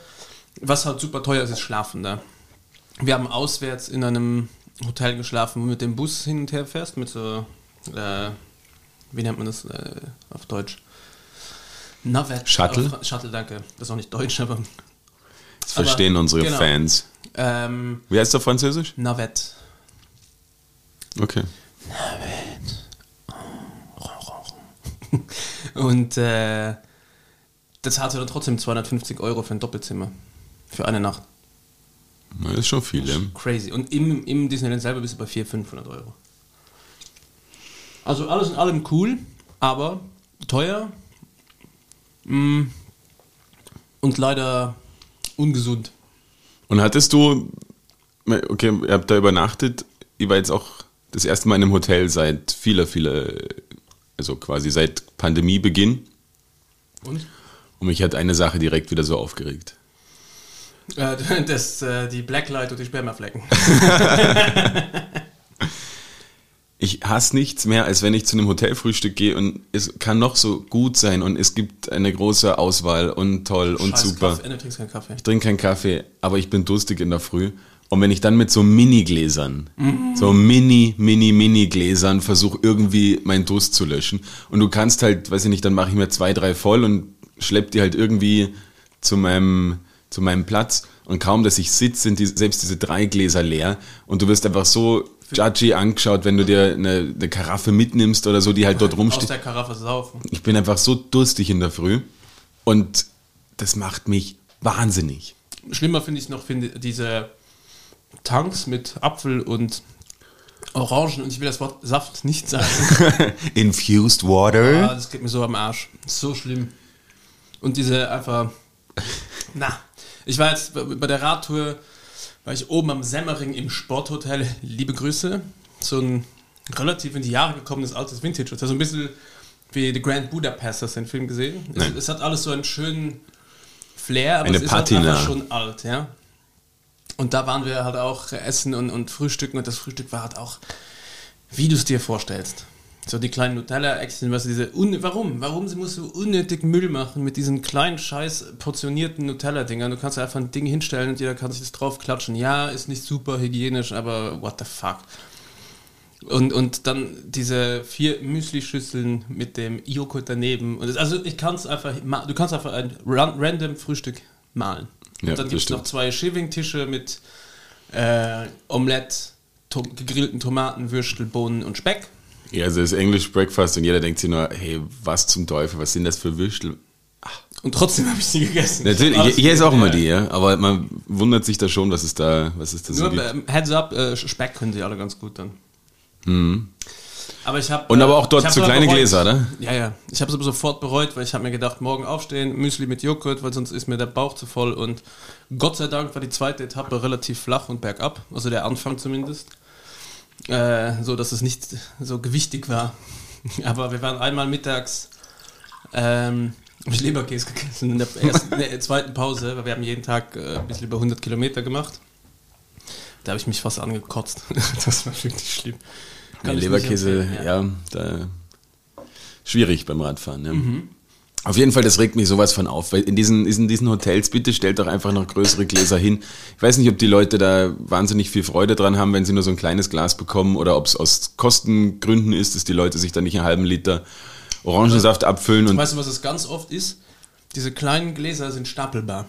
Was halt super teuer ist, ist Schlafen da. Wir haben auswärts in einem Hotel geschlafen, wo du mit dem Bus hin und her fährst, mit so, äh, wie nennt man das äh, auf Deutsch? Navet. Shuttle? Auf, Shuttle, danke. Das ist auch nicht Deutsch, aber Das verstehen unsere genau. Fans. ähm, Wie heißt der Französisch? Navet. Okay. Und äh, das hatte dann trotzdem 250 Euro für ein Doppelzimmer. Für eine Nacht. Na, Das ist schon viel, ja. Crazy. Und im, im Disneyland selber bist du bei 400, 500 Euro. Also alles in allem cool, aber teuer und leider ungesund. Und hattest du, okay, ihr habt da übernachtet, ihr war jetzt auch das erste Mal in einem Hotel seit vieler, vieler, also quasi seit Pandemiebeginn. Und? Und mich hat eine Sache direkt wieder so aufgeregt. Äh, das, äh, die Blacklight und die Spermaflecken. Ich hasse nichts mehr, als wenn ich zu einem Hotelfrühstück gehe und es kann noch so gut sein und es gibt eine große Auswahl und toll und Scheiß super. Kaffee. Äh, du trinkst keinen Kaffee. Ich trinke keinen Kaffee, aber ich bin durstig in der Früh. Und wenn ich dann mit so Mini-Gläsern, so Mini, Mini, Mini-Gläsern versuche irgendwie meinen Durst zu löschen und du kannst halt, weiß ich nicht, dann mache ich mir zwei, drei voll und schlepp die halt irgendwie zu meinem, zu meinem Platz und kaum, dass ich sitze, sind die, selbst diese drei Gläser leer und du wirst einfach so judgy angeschaut, wenn du dir eine, eine Karaffe mitnimmst oder so, die halt dort Aus rumsteht. der Karaffe saufen. Ich bin einfach so durstig in der Früh und das macht mich wahnsinnig. Schlimmer finde ich noch finde diese Tanks mit Apfel und Orangen und ich will das Wort Saft nicht sagen. Infused water. Ah, das geht mir so am Arsch. So schlimm. Und diese einfach. Na, ich war jetzt bei der Radtour, war ich oben am Semmering im Sporthotel. Liebe Grüße. So ein relativ in die Jahre gekommenes altes Vintage-Hotel. So ein bisschen wie The Grand Budapest. Hast du den Film gesehen? Es, es hat alles so einen schönen Flair, aber Eine es ist Patina. halt einfach schon alt, ja. Und da waren wir halt auch essen und, und frühstücken und das Frühstück war halt auch, wie du es dir vorstellst. So die kleinen Nutella-Äckchen, was diese, warum? Warum sie musst du unnötig Müll machen mit diesen kleinen, scheiß portionierten Nutella-Dingern? Du kannst einfach ein Ding hinstellen und jeder kann sich das draufklatschen. Ja, ist nicht super hygienisch, aber what the fuck. Und, und dann diese vier Müsli-Schüsseln mit dem Joghurt daneben. Und das, also ich kann es einfach, du kannst einfach ein ran- random Frühstück malen. Ja, und dann das gibt es noch zwei Shiving-Tische mit äh, Omelette, to gegrillten Tomaten, Würstel, Bohnen und Speck. Ja, also das English Breakfast und jeder denkt sich nur, hey, was zum Teufel, was sind das für Würstel? Und trotzdem habe ich sie gegessen. Natürlich, hier ist auch immer die, ja, aber man wundert sich da schon, was es da, was es da so Nur gibt. ähm, Heads up, äh, Speck können sie alle ganz gut dann. Aber ich habe Und aber auch dort aber kleine bereut. Gläser, oder? Ja, ja. Ich habe es aber sofort bereut, weil ich habe mir gedacht, morgen aufstehen, Müsli mit Joghurt, weil sonst ist mir der Bauch zu voll. Und Gott sei Dank war die zweite Etappe relativ flach und bergab, also der Anfang zumindest, äh, so dass es nicht so gewichtig war. Aber wir waren einmal mittags ähm, ich Leberkäse gegessen in der, ersten, in der zweiten Pause, weil wir haben jeden Tag äh, ein bisschen über 100 Kilometer gemacht. Da habe ich mich fast angekotzt. das war wirklich schlimm. Ja, Kann nicht Leberkäse, empfehlen, ja, da schwierig beim Radfahren. Ja. Mhm. Auf jeden Fall, das regt mich sowas von auf, weil in diesen, in diesen Hotels, bitte stellt doch einfach noch größere Gläser hin. Ich weiß nicht, ob die Leute da wahnsinnig viel Freude dran haben, wenn sie nur so ein kleines Glas bekommen oder ob es aus Kostengründen ist, dass die Leute sich da nicht einen halben Liter Orangensaft abfüllen und Weißt du, was es ganz oft ist? Diese kleinen Gläser sind stapelbar.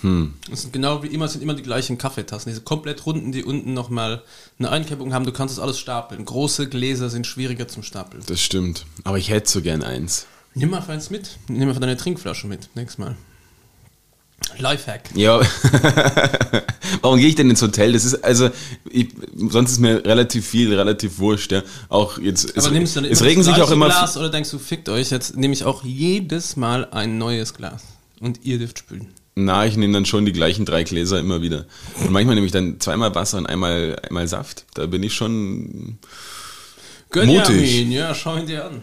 Hm. Das sind genau wie immer, sind immer die gleichen Kaffeetassen. Diese komplett runden, die unten nochmal eine Einkerbung haben. Du kannst das alles stapeln. Große Gläser sind schwieriger zum Stapeln. das stimmt. Aber ich hätte so gern eins. Nimm mal eins mit. Nimm mal deine Trinkflasche mit. Nächstes Mal. Lifehack. Ja, warum gehe ich denn ins Hotel? Das ist also, ich, sonst ist mir relativ viel, relativ wurscht. Ja. Auch jetzt, es, Aber nimmst du dann es regen sich auch immer. Glas oder denkst du, fickt euch, jetzt nehme ich auch jedes Mal ein neues Glas. Und ihr dürft spülen. Na, ich nehme dann schon die gleichen drei Gläser immer wieder. Und manchmal nehme ich dann zweimal Wasser und einmal, einmal Saft. Da bin ich schon. Gönn Mutig. Jamin, ja, schau ihn dir an.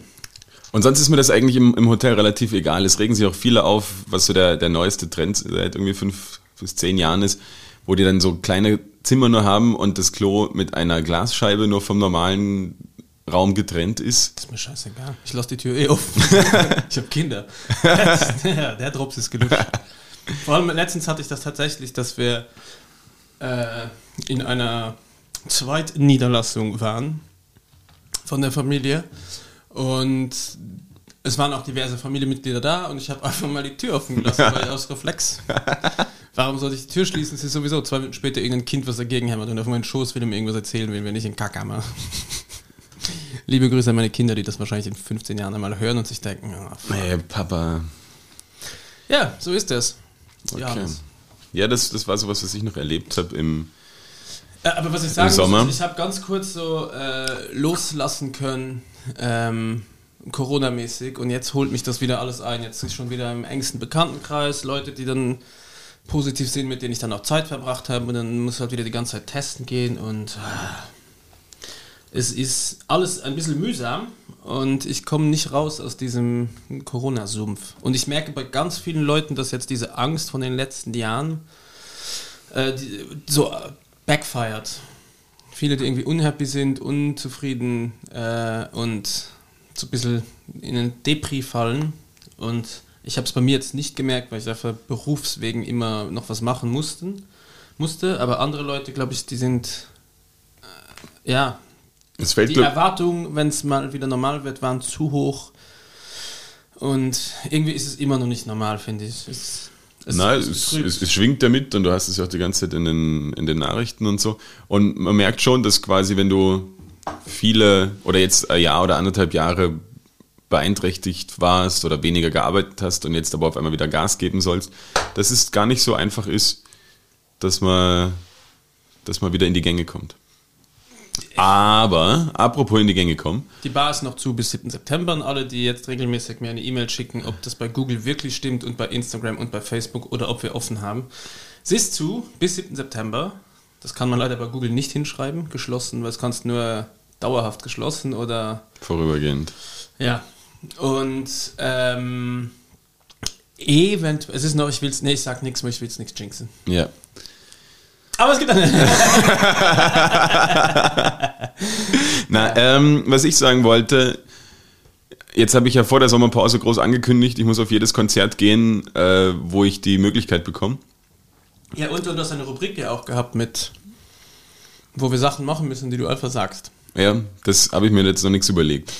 Und sonst ist mir das eigentlich im, im Hotel relativ egal. Es regen sich auch viele auf, was so der, der neueste Trend seit irgendwie fünf bis zehn Jahren ist, wo die dann so kleine Zimmer nur haben und das Klo mit einer Glasscheibe nur vom normalen Raum getrennt ist. Ist mir scheißegal. Ich lasse die Tür eh offen. ich habe Kinder. Der, der Drops ist gelutscht. Vor allem letztens hatte ich das tatsächlich, dass wir äh, in einer Zweitniederlassung waren von der Familie und es waren auch diverse Familienmitglieder da und ich habe einfach mal die Tür offen gelassen, weil aus Reflex. Warum sollte ich die Tür schließen? Es ist sowieso zwei Minuten später irgendein Kind, was dagegen hämmert und auf meinen Schoß will mir irgendwas erzählen will, wenn ich in Kackhammer. Liebe Grüße an meine Kinder, die das wahrscheinlich in 15 Jahren einmal hören und sich denken, ah, fuck. Hey, Papa. ja, so ist es. Okay. Ja, Ja, das, das war sowas, was ich noch erlebt habe im. Äh, aber was ich sagen Sommer? muss, ich habe ganz kurz so äh, loslassen können, ähm, Corona-mäßig, und jetzt holt mich das wieder alles ein. Jetzt ist schon wieder im engsten Bekanntenkreis Leute, die dann positiv sind, mit denen ich dann auch Zeit verbracht habe, und dann muss halt wieder die ganze Zeit testen gehen und ah, es ist alles ein bisschen mühsam und ich komme nicht raus aus diesem Corona-Sumpf. Und ich merke bei ganz vielen Leuten, dass jetzt diese Angst von den letzten Jahren äh, die, so äh, backfired. Viele, die irgendwie unhappy sind, unzufrieden äh, und so ein bisschen in einen Depri fallen. Und ich habe es bei mir jetzt nicht gemerkt, weil ich einfach berufswegen immer noch was machen mussten, musste. Aber andere Leute, glaube ich, die sind äh, ja Es fällt die Erwartungen, wenn es mal wieder normal wird, waren zu hoch. Und irgendwie ist es immer noch nicht normal, finde ich. Es, es, Nein, es es, es schwingt damit und du hast es ja auch die ganze Zeit in den, in den Nachrichten und so. Und man merkt schon, dass quasi, wenn du viele oder jetzt ein Jahr oder anderthalb Jahre beeinträchtigt warst oder weniger gearbeitet hast und jetzt aber auf einmal wieder Gas geben sollst, dass es gar nicht so einfach ist, dass man, dass man wieder in die Gänge kommt. Aber, apropos in die Gänge kommen, Die Bar ist noch zu bis 7. September und alle, die jetzt regelmäßig mir eine E-Mail schicken, ob das bei Google wirklich stimmt und bei Instagram und bei Facebook oder ob wir offen haben. Sie ist zu bis 7. September. Das kann man leider bei Google nicht hinschreiben, geschlossen, weil es kannst nur dauerhaft geschlossen oder vorübergehend. Ja. Und ähm, event, es ist noch, ich will's, nee, ich sag nichts, ich will's nichts jinxen. Ja. Aber es gibt eine. Na, ähm, was ich sagen wollte, jetzt habe ich ja vor der Sommerpause groß angekündigt, ich muss auf jedes Konzert gehen, äh, wo ich die Möglichkeit bekomme. ja, und du hast eine Rubrik ja auch gehabt mit, wo wir Sachen machen müssen, die du einfach sagst. Ja, das habe ich mir jetzt noch nichts überlegt.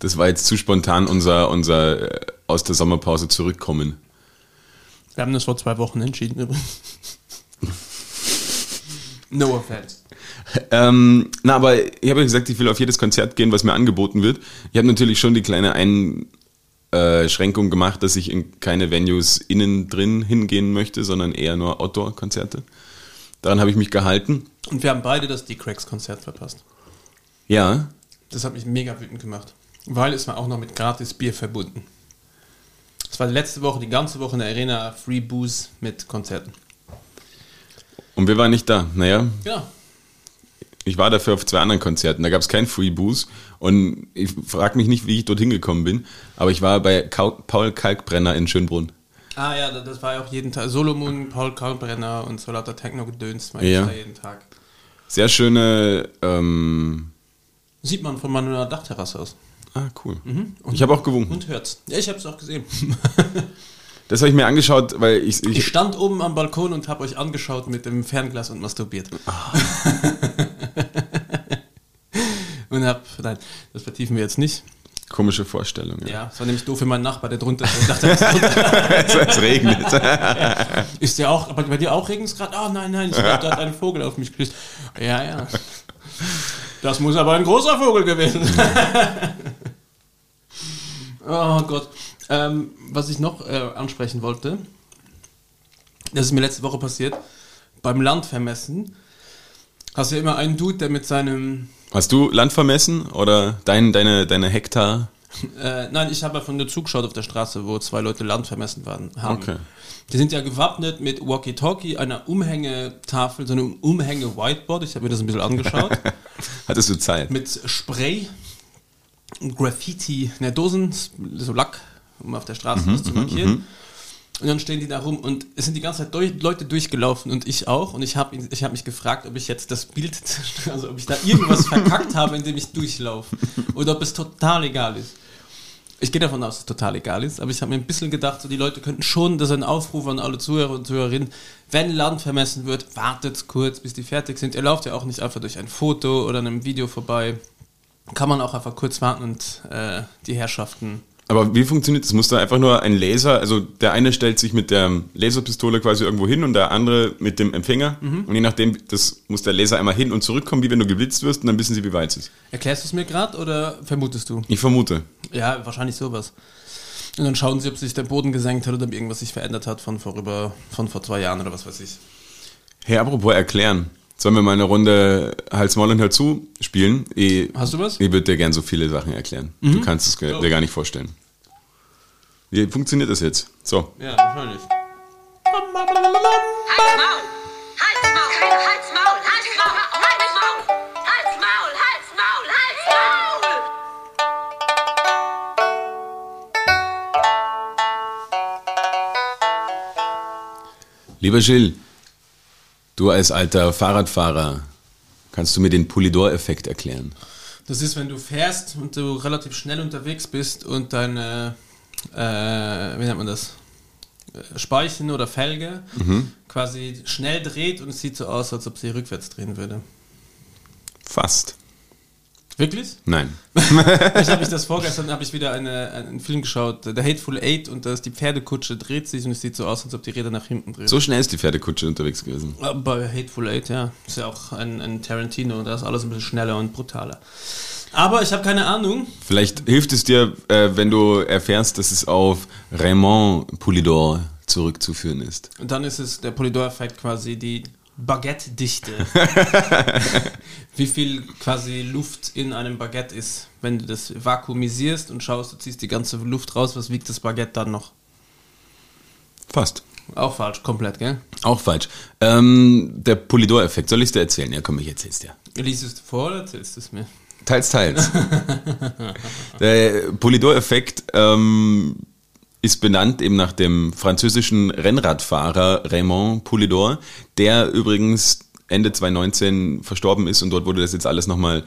Das war jetzt zu spontan unser, unser äh, aus der Sommerpause zurückkommen. Wir haben das vor zwei Wochen entschieden übrigens. no offense. Ähm, na, aber ich habe ja gesagt, ich will auf jedes Konzert gehen, was mir angeboten wird. Ich habe natürlich schon die kleine Einschränkung gemacht, dass ich in keine Venues innen drin hingehen möchte, sondern eher nur Outdoor-Konzerte. Daran habe ich mich gehalten. Und wir haben beide das D-Cracks-Konzert verpasst. Ja, Das hat mich mega wütend gemacht. Weil es war auch noch mit gratis Bier verbunden. Es war letzte Woche, die ganze Woche in der Arena Free Booze mit Konzerten. Und wir waren nicht da. Naja, Ja. ich war dafür auf zwei anderen Konzerten. Da gab es kein Free Booze. Und ich frage mich nicht, wie ich dorthin gekommen bin. Aber ich war bei Paul Kalkbrenner in Schönbrunn. Ah ja, das- war ja auch jeden Tag. Solomon, Paul Kalbrenner und so lauter Techno-Gedöns. war Ja. da jeden Tag. Sehr schöne. Ähm, Sieht man von meiner Dachterrasse aus. ah, cool. Mhm. Ich habe auch gewunken. Und hört's. Ja, ich hab's auch gesehen. Das habe ich mir angeschaut, weil ich, Ich ich stand oben am Balkon und habe euch angeschaut mit dem Fernglas und masturbiert. Ah. und hab, nein, das vertiefen wir jetzt nicht. komische Vorstellung. Ja. Ja, es war nämlich doof für meinen Nachbar, der drunter ist. Ich dachte, es drunter. es regnet. ist der auch, aber bei dir auch regnet es gerade? Oh nein, nein, ich glaub, da hat ein Vogel auf mich geküsst. Ja, ja. Das muss aber ein großer Vogel gewesen sein. oh Gott. Ähm, was ich noch äh, ansprechen wollte, das ist mir letzte Woche passiert, beim Landvermessen hast du ja immer einen Dude, der mit seinem Hast du Land vermessen oder dein, deine, deine Hektar? Äh, nein, ich habe ja von der Zug geschaut auf der Straße, wo zwei Leute Land vermessen waren, haben. Okay. Die sind ja gewappnet mit Walkie-Talkie, einer Umhängetafel, so einem Umhänge-Whiteboard. Ich habe mir das ein bisschen angeschaut. Hattest du Zeit? mit Spray, Graffiti, ne, Dosen, so Lack, um auf der Straße Mhm, was zu markieren. Und dann stehen die da rum und es sind die ganze Zeit durch, Leute durchgelaufen und ich auch. Und ich habe ich hab mich gefragt, ob ich jetzt das Bild, also ob ich da irgendwas verkackt habe, indem ich durchlaufe. Oder ob es total egal ist. Ich gehe davon aus, dass es total egal ist, aber ich habe mir ein bisschen gedacht, so die Leute könnten schon, das ist ein Aufruf an alle Zuhörer und Zuhörerinnen, wenn Land vermessen wird, wartet kurz, bis die fertig sind. Ihr lauft ja auch nicht einfach durch ein Foto oder einem Video vorbei. Kann man auch einfach kurz warten und äh, die Herrschaften Aber wie funktioniert das? Muss da einfach nur ein Laser, also der eine stellt sich mit der Laserpistole quasi irgendwo hin und der andere mit dem Empfänger. Mhm. Und je nachdem, das muss der Laser einmal hin und zurückkommen, wie wenn du geblitzt wirst und dann wissen sie, wie weit es ist. Erklärst du es mir gerade oder vermutest du? Ich vermute. Ja, wahrscheinlich sowas. Und dann schauen sie, ob sich der Boden gesenkt hat oder ob irgendwas sich verändert hat von vorüber, von vor zwei Jahren oder was weiß ich. Hey, apropos erklären. Sollen wir mal eine Runde Hals, Maul und Hals zu spielen? Ich, Hast du was? ich würde dir gern so viele Sachen erklären. Mhm. Du kannst es dir gar nicht vorstellen. Wie funktioniert das jetzt? So. Ja, wahrscheinlich. Halt's Maul! Halt's Maul! Halt's Maul! Halt's Maul! Halt's Maul! Halt's Maul! Halt's Maul! Lieber Jill, du als alter Fahrradfahrer, kannst du mir den Polydor-Effekt erklären? Das ist, wenn du fährst und du relativ schnell unterwegs bist und deine äh, wie nennt man das? Äh, Speichen oder Felge quasi schnell dreht und es sieht so aus, als ob sie rückwärts drehen würde. Fast. Wirklich? Nein. Ich habe mich das vorgestern, habe ich wieder eine, einen Film geschaut, The Hateful Eight, und da ist die Pferdekutsche dreht sich und es sieht so aus, als ob die Räder nach hinten drehen. So schnell ist die Pferdekutsche unterwegs gewesen. Äh, Bei Hateful Eight, ja. Ist ja auch ein, ein Tarantino und da ist alles ein bisschen schneller und brutaler. Aber ich habe keine Ahnung. Vielleicht hilft es dir, äh, wenn du erfährst, dass es auf Raymond Poulidor zurückzuführen ist. Und dann ist es der Polydor-Effekt quasi die Baguette-Dichte. Wie viel quasi Luft in einem Baguette ist. Wenn du das vakuumisierst und schaust, du ziehst die ganze Luft raus, was wiegt das Baguette dann noch? Fast. Auch falsch, komplett, gell? Auch falsch. Ähm, der Polydor-Effekt, soll ich es dir erzählen? Ja, komm, ich erzähl's dir. Lies es vor oder erzählst du es mir? Teils, teils. der Polydor-Effekt ähm, ist benannt eben nach dem französischen Rennradfahrer Raymond Poulidor, der übrigens Ende 2019 verstorben ist und dort wurde das jetzt alles nochmal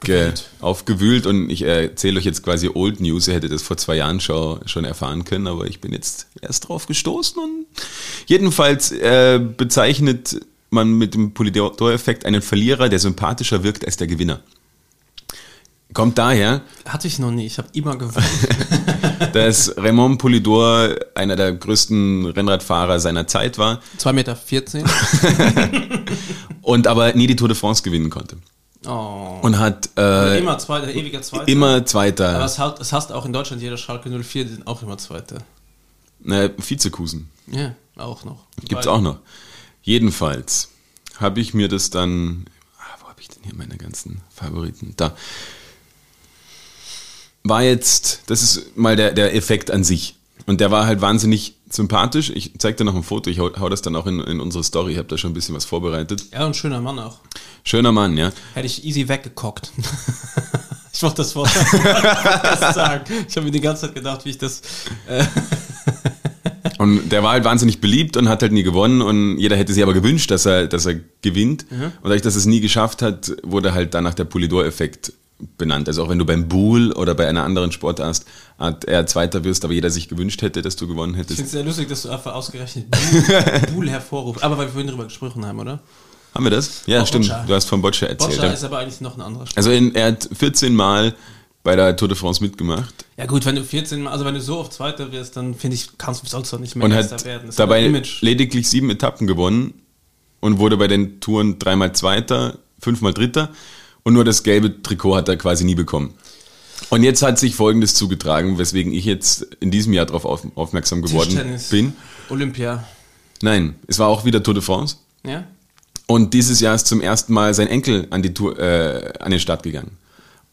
Gewühlt. aufgewühlt und ich erzähle euch jetzt quasi Old News, ihr hättet das vor zwei Jahren schon, schon erfahren können, aber ich bin jetzt erst drauf gestoßen und jedenfalls äh, bezeichnet man mit dem Polydor-Effekt einen Verlierer, der sympathischer wirkt als der Gewinner. Kommt daher, Hatte ich noch nie, ich habe immer gewonnen. dass Raymond Polidor einer der größten Rennradfahrer seiner Zeit war 2,14 Meter. und aber nie die Tour de France gewinnen konnte. Oh. Und hat äh, immer Zweiter, ewiger Zweiter. immer Aber Zweiter, es, hat, es hast auch in Deutschland jeder Schalke 04, die sind auch immer Zweiter. äh, Vizekusen. Ja, auch noch. Gibt's Weil- auch noch. Jedenfalls habe ich mir das dann, ah, wo habe ich denn hier meine ganzen Favoriten? Da. War jetzt, das ist mal der, der Effekt an sich. Und der war halt wahnsinnig sympathisch. Ich zeig dir noch ein Foto, ich hau, hau das dann auch in, in unsere Story. Ich habe da schon ein bisschen was vorbereitet. Ja, und schöner Mann auch. Schöner Mann, ja. Hätte ich easy weggekockt. ich wollte das Wort sagen. Ich habe mir die ganze Zeit gedacht, wie ich das. Äh, Und der war halt wahnsinnig beliebt und hat halt nie gewonnen und jeder hätte sich aber gewünscht, dass er, dass er gewinnt. Und dadurch, dass er es nie geschafft hat, wurde halt danach der Polydor-Effekt benannt. Also auch wenn du beim Bull oder bei einer anderen Sportart Art eher Zweiter wirst, aber jeder sich gewünscht hätte, dass du gewonnen ich hättest. finde es sehr lustig, dass du einfach ausgerechnet Buhl, Buhl hervorrufst. Aber weil wir vorhin drüber gesprochen haben, oder? Haben wir das? Ja, Oh, stimmt. Boccia. Du hast von Boccia erzählt. Boccia ist aber eigentlich noch ein anderer Sport. Also in, er hat 14 Mal bei der Tour de France mitgemacht Ja gut, wenn du 14, Mal- also wenn du so oft Zweiter wirst, dann finde ich, kannst, du auch nicht mehr und Erster hat werden. Das dabei lediglich sieben Etappen gewonnen und wurde bei den Touren dreimal Zweiter, fünfmal Dritter und nur das gelbe Trikot hat er quasi nie bekommen. Und jetzt hat sich Folgendes zugetragen, weswegen ich jetzt in diesem Jahr darauf auf, aufmerksam geworden bin. Olympia. Nein, es war auch wieder Tour de France. Ja? Und dieses Jahr ist zum ersten Mal sein Enkel an, die Tour, äh, an den Start gegangen.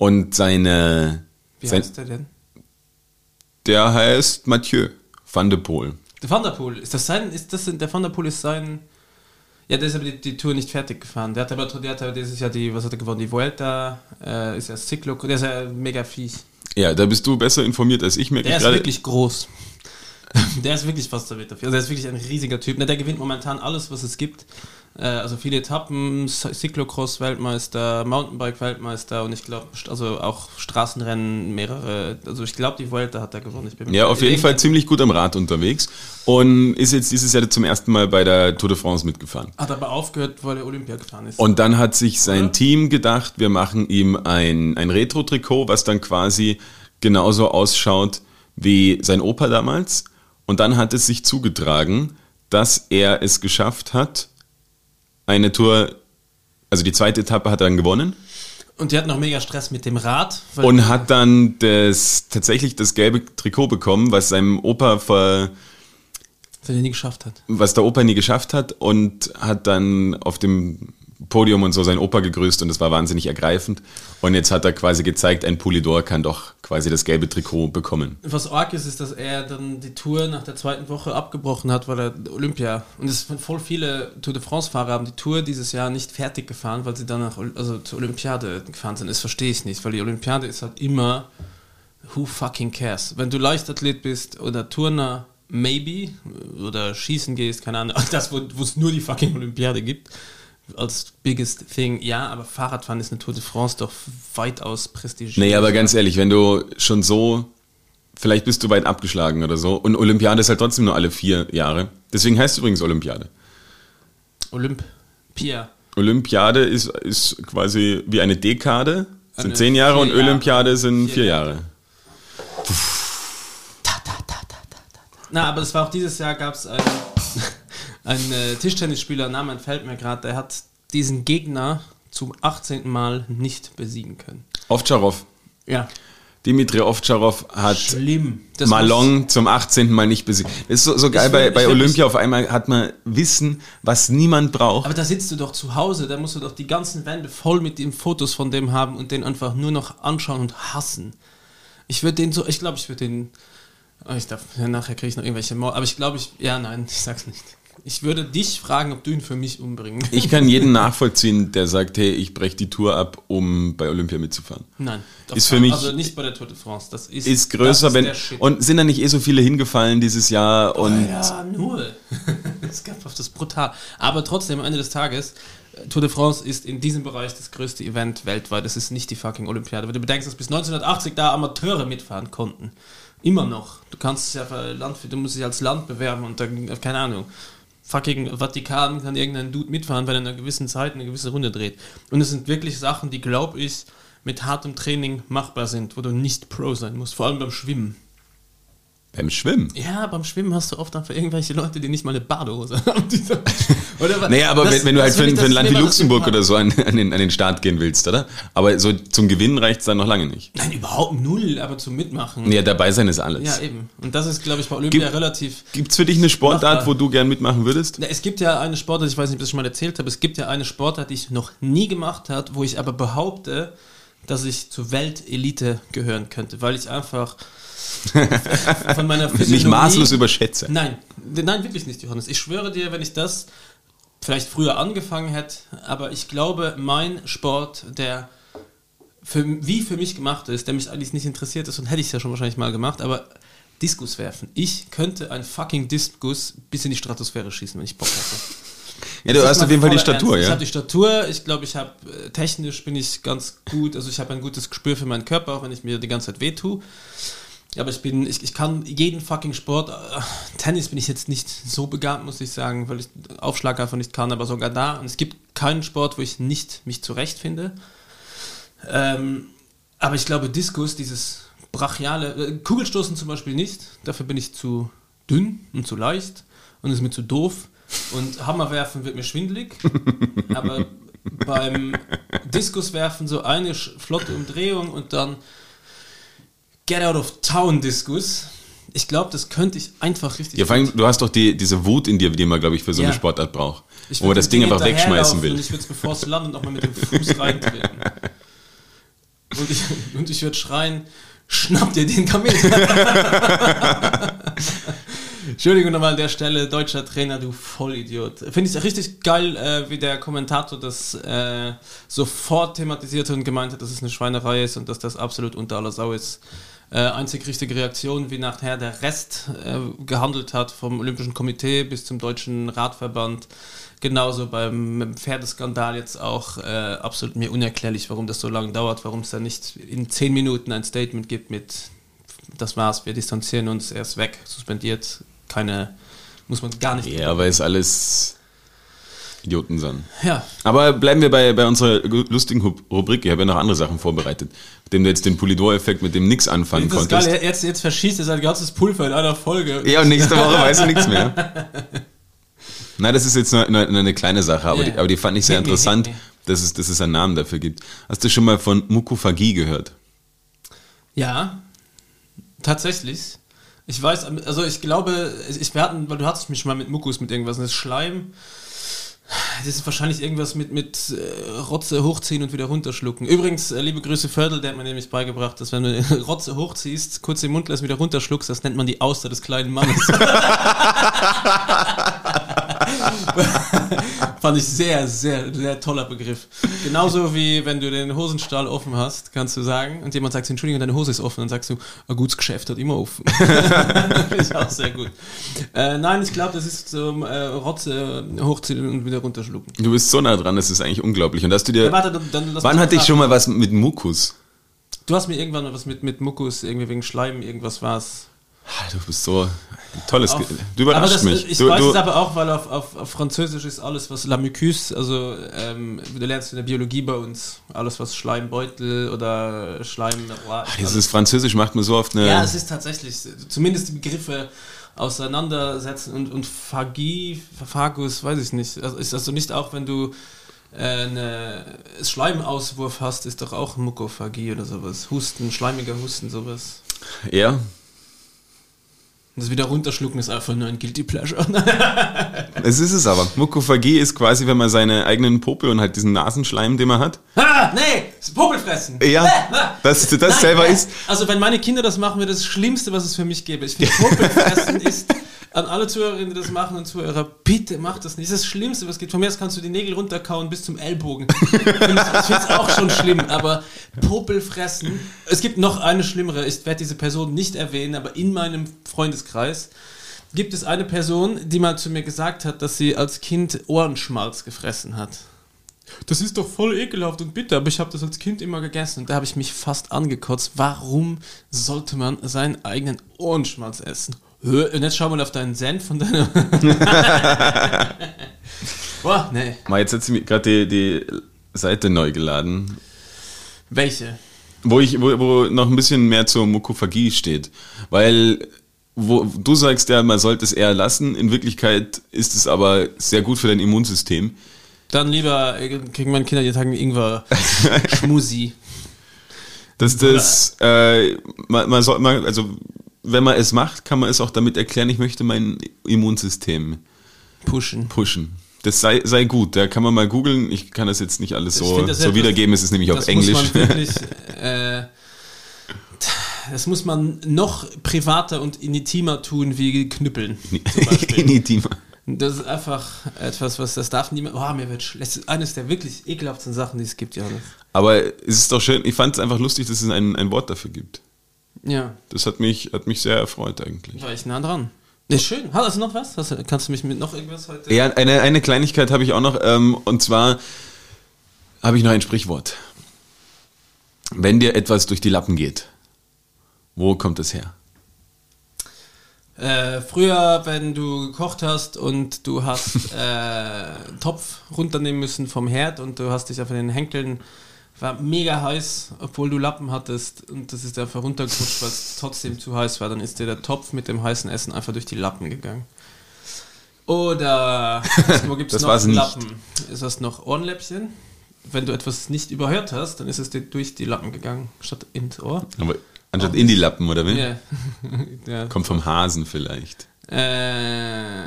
Und seine, Wie sein, heißt der denn? der heißt Mathieu van de Poel. Der Van der Poel. Ist das sein, ist das, der Van der Poel ist sein, ja, der ist aber die, die Tour nicht fertig gefahren. Der hat aber, der hat aber dieses Jahr die, was hat er gewonnen? Die Vuelta, äh, ist ja Ciclo, der ist ja mega fies. Ja, da bist du besser informiert als ich. merke Der ich ist wirklich groß. der ist wirklich fast der Meter. Also der ist wirklich ein riesiger Typ. Der gewinnt momentan alles, was es gibt. Äh, Also viele Etappen, Cyclocross-Weltmeister, Mountainbike-Weltmeister und ich glaube, also auch Straßenrennen, mehrere. Also ich glaube, die Vuelta hat er gewonnen. Ja, auf jeden Fall ziemlich gut am Rad unterwegs und ist jetzt dieses Jahr zum ersten Mal bei der Tour de France mitgefahren. Hat aber aufgehört, weil er Olympia gefahren ist. Und dann hat sich sein Oder? Team gedacht, wir machen ihm ein, ein Retro-Trikot, was dann quasi genauso ausschaut wie sein Opa damals. Und dann hat es sich zugetragen, dass er es geschafft hat, eine Tour, also die zweite Etappe hat er dann gewonnen Und die hat noch mega Stress mit dem Rad. und hat dann das, tatsächlich das gelbe Trikot bekommen, was seinem Opa ver, weil er nie geschafft hat. was der Opa nie geschafft hat und hat dann auf dem Podium und so seinen Opa gegrüßt und das war wahnsinnig ergreifend. Und jetzt hat er quasi gezeigt, ein Polidor kann doch quasi das gelbe Trikot bekommen. Was arg ist, ist, dass er dann die Tour nach der zweiten Woche abgebrochen hat, weil er Olympia. Und es sind voll viele Tour de France-Fahrer haben die Tour dieses Jahr nicht fertig gefahren, weil sie dann nach, also zur Olympiade gefahren sind. Das verstehe ich nicht, weil die Olympiade ist halt immer who fucking cares. Wenn du Leichtathlet bist oder Turner, maybe, oder schießen gehst, keine Ahnung, das, wo es nur die fucking Olympiade gibt, als biggest thing, ja, aber Fahrradfahren ist eine Tour de France doch weitaus prestigiöser. Nee, aber ganz ehrlich, wenn du schon so, vielleicht bist du weit abgeschlagen oder so und Olympiade ist halt trotzdem nur alle vier Jahre. Deswegen heißt es übrigens Olympiade. Olympia. Olympiade ist, ist quasi wie eine Dekade, sind Eine zehn Jahre und Jahre. Olympiade sind Vier vier Jahre. Jahre. Na, aber es war auch dieses Jahr gab es einen, einen äh, Tischtennisspieler, Name entfällt mir gerade, der hat diesen Gegner zum 18. Mal nicht besiegen können. Ovtcharov. Ja. Dimitri Ovtcharov hat Schlimm. Das Malong zum 18. Mal nicht besiegt. Das ist so, so geil, bei, bei Olympia auf einmal hat man Wissen, was niemand braucht. Aber da sitzt du doch zu Hause, da musst du doch die ganzen Wände voll mit den Fotos von dem haben und den einfach nur noch anschauen und hassen. Ich würde den so, ich glaube, ich würde den, oh, ich darf, nachher kriege ich noch irgendwelche Mord, aber ich glaube, ich, ja, nein, ich sag's nicht. Ich würde dich fragen, ob du ihn für mich umbringen Ich kann jeden nachvollziehen, der sagt, hey, ich breche die Tour ab, um bei Olympia mitzufahren. Nein. das Ist für mich- Also nicht bei der Tour de France. Das ist, Ist größer, das wenn. Und sind da nicht eh so viele hingefallen dieses Jahr? Und ja, nur. das, gab- das ist brutal. Aber trotzdem, am Ende des Tages, äh, Tour de France ist in diesem Bereich das größte Event weltweit. Das ist nicht die fucking Olympiade. Wenn du bedenkst, dass bis 1980 da Amateure mitfahren konnten. Immer noch. Du kannst dich ja Land, du musst dich als Land bewerben und dann, äh, keine Ahnung. Fucking Vatikan kann irgendein Dude mitfahren, weil er in einer gewissen Zeit eine gewisse Runde dreht. Und es sind wirklich Sachen, die, glaube ich, mit hartem Training machbar sind, wo du nicht Pro sein musst, vor allem beim Schwimmen. Beim Schwimmen. Ja, beim Schwimmen hast du oft einfach irgendwelche Leute, die nicht mal eine Badehose haben. Die oder was? Naja, aber Das- wenn, wenn du halt für, für ein Land wie Luxemburg oder so an, an, den, an den Start gehen willst, oder? Aber so zum Gewinnen reicht es dann noch lange nicht. Nein, überhaupt null, aber zum Mitmachen. Ja, dabei sein ist alles. Ja, eben. Und das ist, glaube ich, bei Olympia Gibt- relativ. Gibt es für dich eine Sportart, Machbar. wo du gern mitmachen würdest? Na, Es gibt ja eine Sportart, ich weiß nicht, ob ich das schon mal erzählt habe, es gibt ja eine Sportart, die ich noch nie gemacht habe, wo ich aber behaupte, dass ich zur Weltelite gehören könnte, weil ich einfach von meiner Nicht Physiognomie- maßlos überschätze. Nein, nein, wirklich nicht, Johannes. Ich schwöre dir, wenn ich das vielleicht früher angefangen hätte, aber ich glaube, mein Sport, der für, wie für mich gemacht ist, der mich eigentlich nicht interessiert ist und hätte ich es ja schon wahrscheinlich mal gemacht, aber Diskus werfen. Ich könnte ein fucking Diskus bis in die Stratosphäre schießen, wenn ich Bock hätte. Ja, du hast auf jeden Fall die Statur, Ernst. Ich ja. habe die Statur, ich glaube, ich habe äh, technisch bin ich ganz gut, also ich habe ein gutes Gespür für meinen Körper, auch wenn ich mir die ganze Zeit wehtue. Aber ich bin, ich, ich kann jeden fucking Sport. Äh, Tennis bin ich jetzt nicht so begabt, muss ich sagen, weil ich Aufschlag einfach nicht kann, aber sogar da. Und es gibt keinen Sport, wo ich nicht mich zurechtfinde. Ähm, aber ich glaube, Diskus, dieses brachiale, äh, Kugelstoßen zum Beispiel nicht. Dafür bin ich zu dünn und zu leicht und ist mir zu doof. Und Hammerwerfen wird mir schwindelig. aber beim Diskuswerfen so eine flotte Umdrehung und dann Get Out of Town Diskus. Ich glaube, das könnte ich einfach richtig. Ja, vor allem, du hast doch die, diese Wut in dir, die man, glaube ich, für so eine Ja. Sportart braucht. Wo man das Ding einfach wegschmeißen will. Und ich würde es, bevor es landet, nochmal mit dem Fuß reintreten. Und ich, und ich würde schreien, schnapp dir den Kamel. Entschuldigung nochmal an der Stelle, deutscher Trainer, du Vollidiot. Finde ich richtig geil, äh, wie der Kommentator das äh, sofort thematisiert und gemeint hat, dass es eine Schweinerei ist und dass das absolut unter aller Sau ist. Äh, einzig richtige Reaktion, wie nachher der Rest äh, gehandelt hat, vom Olympischen Komitee bis zum Deutschen Radverband. Genauso beim Pferdeskandal jetzt auch äh, absolut mir unerklärlich, warum das so lange dauert, warum es da nicht in zehn Minuten ein Statement gibt mit das war's, wir distanzieren uns, er ist weg, suspendiert, keine, muss man gar nicht. Ja, aber ist alles Idioten sind. Ja, Aber bleiben wir bei, bei unserer lustigen Rubrik. Ich habe ja noch andere Sachen vorbereitet. Nachdem du jetzt den Polidor-Effekt mit dem nix anfangen das ist konntest. geil, jetzt, jetzt verschießt er sein ganzes Pulver in einer Folge. Ja, und nächste Woche weißt du nichts mehr. Na, das ist jetzt nur, nur, nur eine kleine Sache, aber, Ja. die, aber die fand ich sehr interessant, dass es, dass es einen Namen dafür gibt. Hast du schon mal von Mukophagie gehört? Ja, tatsächlich. Ich weiß, also ich glaube, ich, wir hatten, weil du hattest mich schon mal mit Mukus mit irgendwas, das Schleim, das ist wahrscheinlich irgendwas mit, mit äh, Rotze hochziehen und wieder runterschlucken. Übrigens, äh, liebe Grüße Fördel, der hat mir nämlich beigebracht, dass wenn du Rotze hochziehst, kurz den Mund lässt, wieder runterschluckst, das nennt man die Auster des kleinen Mannes. Fand ich sehr, sehr, sehr toller Begriff. Genauso wie wenn du den Hosenstall offen hast, kannst du sagen, und jemand sagt, Entschuldigung, deine Hose ist offen, dann sagst du, ein gutes Geschäft hat immer offen. Ich auch sehr gut. Äh, nein, ich glaube, das ist so äh, Rotze hochziehen und wieder runterschlucken. Du bist so nah dran, das ist eigentlich unglaublich. Und hast du dir. Ja, warte, dann, dann wann hatte ich schon mal was mit Mukus? Du hast mir irgendwann mal was mit, mit Muckus, irgendwie wegen Schleim, irgendwas war's. Ah, Du bist so ein tolles. Auf- Du überraschst das, mich. Ich du, weiß du, es aber auch, weil auf, auf, auf Französisch ist alles, was La Mucus, also ähm, du lernst in der Biologie bei uns, alles was Schleimbeutel oder Schleim... dieses Französisch macht mir so oft eine. ja, es ist tatsächlich, zumindest die Begriffe auseinandersetzen und, und Phagie, Phagus, weiß ich nicht. Also ist also nicht auch, wenn du äh, eine Schleimauswurf hast, ist doch auch Mukophagie oder sowas. Husten, schleimiger Husten, sowas. ja. Und das wieder runterschlucken ist einfach nur ein Guilty Pleasure. Es ist es aber. Mukophagie ist quasi, wenn man seine eigenen Popel und halt diesen Nasenschleim, den man hat. ah, nee, das Popelfressen. Ja, dass du das Nein, selber ist. Also wenn meine Kinder das machen, wäre das Schlimmste, was es für mich gäbe. Ich finde, Popelfressen ist an alle Zuhörerinnen, die das machen und Zuhörer, bitte macht das nicht. Das ist das Schlimmste, was geht. Von mir aus kannst du die Nägel runterkauen bis zum Ellbogen. Finde es auch schon schlimm, aber Popelfressen. Es gibt noch eine schlimmere. Ich werde diese Person nicht erwähnen, aber in meinem Freundeskreis gibt es eine Person, die mal zu mir gesagt hat, dass sie als Kind Ohrenschmalz gefressen hat. Das ist doch voll ekelhaft und bitter, aber ich habe das als Kind immer gegessen und da habe ich mich fast angekotzt. Warum sollte man seinen eigenen Ohrenschmalz essen? Und jetzt schau mal auf deinen Senf und deine. Boah, nee. Mal, jetzt hat sie mir gerade die, die Seite neu geladen, Welche? wo, ich, wo, wo noch ein bisschen mehr zur Mukophagie steht. Weil wo du sagst ja, man sollte es eher lassen. In Wirklichkeit ist es aber sehr gut für dein Immunsystem. Dann lieber äh, kriegen meine Kinder jeden Tag einen Ingwer Schmusi. Dass das, äh, man, man soll, man, also wenn man es macht, kann man es auch damit erklären, ich möchte mein Immunsystem Pushen. pushen. Das sei, sei gut, da kann man mal googeln. Ich kann das jetzt nicht alles so, so etwas- wiedergeben, es ist nämlich auf Englisch. Muss man wirklich, äh, das muss man noch privater und intimer tun wie knüppeln. Initiative. Das ist einfach etwas, was das darf niemand. Oh, mir wird schlecht. Das ist eines der wirklich ekelhaften Sachen, die es gibt, Johannes. Aber es ist doch schön, ich fand es einfach lustig, dass es ein, ein Wort dafür gibt. Ja, Das hat mich, hat mich sehr erfreut eigentlich. war ich nah dran. Ja, schön. Hast du noch was? Du, kannst du mich mit noch irgendwas heute? Ja, eine, eine Kleinigkeit habe ich auch noch, ähm, und zwar habe ich noch ein Sprichwort. Wenn dir etwas durch die Lappen geht, wo kommt es her? Äh, früher, wenn du gekocht hast und du hast äh, Topf runternehmen müssen vom Herd und du hast dich auf den Henkeln, war mega heiß, obwohl du Lappen hattest und das ist einfach runtergerutscht, weil es trotzdem zu heiß war, dann ist dir der Topf mit dem heißen Essen einfach durch die Lappen gegangen. Oder wo gibt es noch war's. Lappen? Ist das noch Ohrenläppchen? Wenn du etwas nicht überhört hast, dann ist es dir durch die Lappen gegangen, statt ins Ohr. Aber anstatt in die Lappen, oder wie? Ja. ja. Kommt vom Hasen vielleicht. Äh,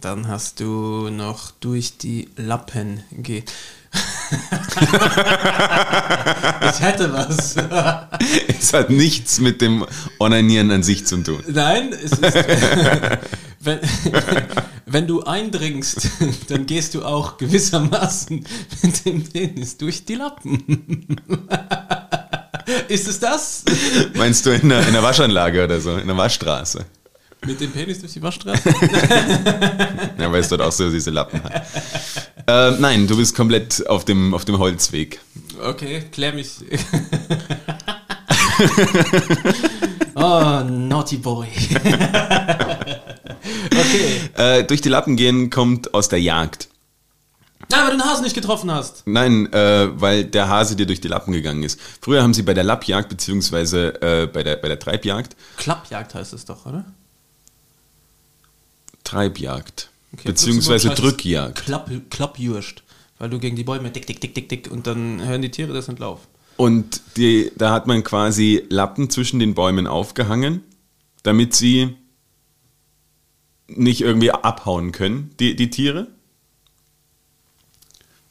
dann hast du noch durch die Lappen ge. ich hätte was. Es hat nichts mit dem Onanieren an sich zu tun. Nein, es ist. wenn, wenn du eindringst, dann gehst du auch gewissermaßen mit dem Penis durch die Lappen. ist es das? Meinst du in einer, in einer Waschanlage oder so, in einer Waschstraße? Mit dem Penis durch die Waschstraße? Ja, weil es dort auch so diese Lappen hat. Äh, nein, du bist komplett auf dem, auf dem Holzweg. Okay, klär mich. oh, naughty boy. okay. Äh, durch die Lappen gehen kommt aus der Jagd. Ah, weil du den Hasen nicht getroffen hast. Nein, äh, weil der Hase dir durch die Lappen gegangen ist. Früher haben sie bei der Lappjagd, beziehungsweise äh, bei, der, bei der Treibjagd, Klappjagd heißt es doch, oder? Treibjagd, Okay, beziehungsweise Drückjagd. Klapp, Klappjurst. Weil du gegen die Bäume dick, dick, dick, dick, dick und dann hören die Tiere das und lauf. Und die, da hat man quasi Lappen zwischen den Bäumen aufgehangen, damit sie nicht irgendwie abhauen können, die, die Tiere.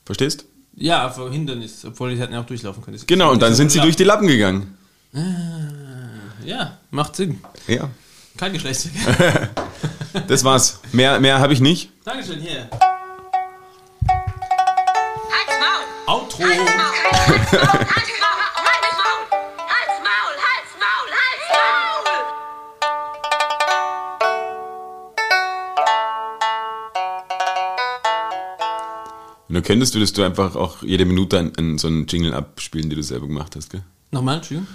Verstehst? Ja, vor Hindernis, obwohl die hätten ja auch durchlaufen können. Das Genau, und dann sind sie Lapp- durch die Lappen gegangen. Ja, macht Sinn. Ja. Kein Geschlechtsverkehr. Das war's. Mehr, mehr habe ich nicht. Dankeschön, hier. Halt's Maul! Outro. Halt's Maul! Halt's Maul! Halt's Maul! Halt's Maul! Halt's Maul! Halt's Maul! Halt's Maul! Wenn du könntest, würdest du einfach auch jede Minute an, an so einen Jingle abspielen, die du selber gemacht hast, gell? Nochmal, Entschuldigung.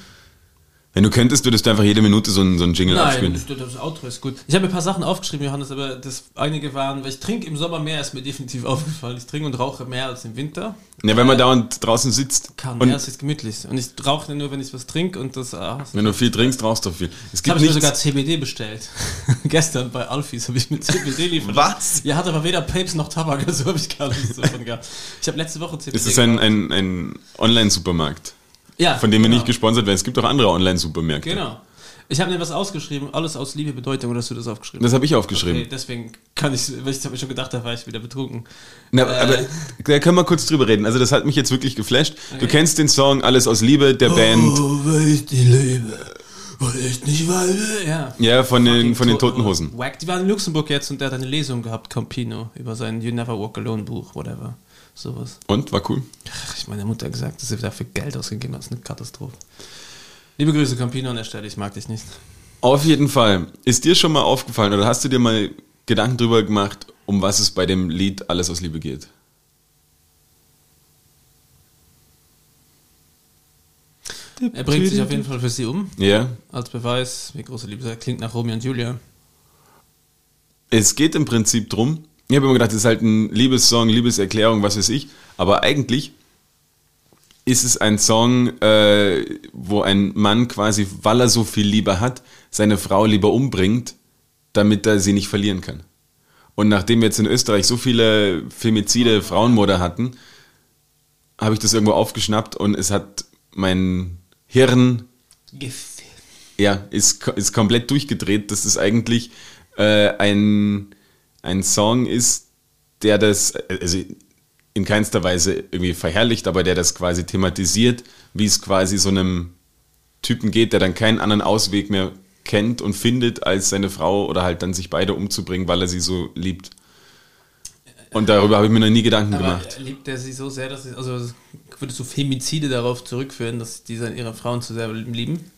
Wenn du könntest, würdest du einfach jede Minute so einen, so einen Jingle Nein, abspielen. das, das Outro ist gut. Ich habe ein paar Sachen aufgeschrieben, Johannes, aber das einige waren, weil ich trinke im Sommer mehr, ist mir definitiv aufgefallen. Ich trinke und rauche mehr als im Winter. Ja, wenn man dauernd draußen sitzt. Kann, und ja, es ist gemütlich. Und ich rauche nur, wenn ich was trinke und das. Ah, wenn du viel trinkst, rauchst du viel. Es gibt habe ich mir sogar CBD bestellt. Gestern bei Alfis habe ich mir CBD liefern. Was? Ja, hat aber weder Papes noch Tabak, also habe ich gar nichts davon gehabt. Ich habe letzte Woche CBD Es ist ein, gekauft. ein, ein Online-Supermarkt, ja, von dem wir genau. nicht gesponsert werden. Es gibt auch andere Online-Supermärkte. Genau. Ich habe mir was ausgeschrieben, alles aus Liebe, Bedeutung, oder hast du das aufgeschrieben? Das habe ich aufgeschrieben. Okay, deswegen kann ich, weil ich habe schon gedacht, da war ich wieder betrunken. Na, Äh. aber da können wir kurz drüber reden. Also das hat mich jetzt wirklich geflasht. Du kennst den Song Alles aus Liebe der Band. Oh, weil ich die liebe, weil ich nicht weiß. Ja. Ja, von den, Fucking von den To- Toten Hosen. Wack. Die waren in Luxemburg jetzt und der hat eine Lesung gehabt, Campino, über sein You Never Walk Alone Buch, whatever. Sowas. Und? War cool. Ach, ich meine Mutter hat gesagt, dass sie dafür Geld ausgegeben hat. Das ist eine Katastrophe. Liebe Grüße, Campino, an der Stelle. Ich mag dich nicht. Auf jeden Fall. Ist dir schon mal aufgefallen oder hast du dir mal Gedanken drüber gemacht, um was es bei dem Lied Alles aus Liebe geht? Er bringt sich auf jeden Fall für sie um, Ja. als Beweis, wie große Liebe sei. Klingt nach Romeo und Julia. Es geht im Prinzip drum. Ich habe immer gedacht, das ist halt ein Liebessong, Liebeserklärung, was weiß ich. Aber eigentlich ist es ein Song, äh, wo ein Mann quasi, weil er so viel Liebe hat, seine Frau lieber umbringt, damit er sie nicht verlieren kann. Und nachdem wir jetzt in Österreich so viele Femizide, Frauenmorde hatten, habe ich das irgendwo aufgeschnappt und es hat mein Hirn Gift. ja, ist, ist komplett durchgedreht, dass es eigentlich äh, ein, ein Song ist, der das, also in keinster Weise irgendwie verherrlicht, aber der das quasi thematisiert, wie es quasi so einem Typen geht, der dann keinen anderen Ausweg mehr kennt und findet, als seine Frau oder halt dann sich beide umzubringen, weil er sie so liebt. Und darüber habe ich mir noch nie Gedanken Aber gemacht. liebt er sie so sehr, dass sie, also würdest du Femizide darauf zurückführen, dass die ihre Frauen zu sehr lieben?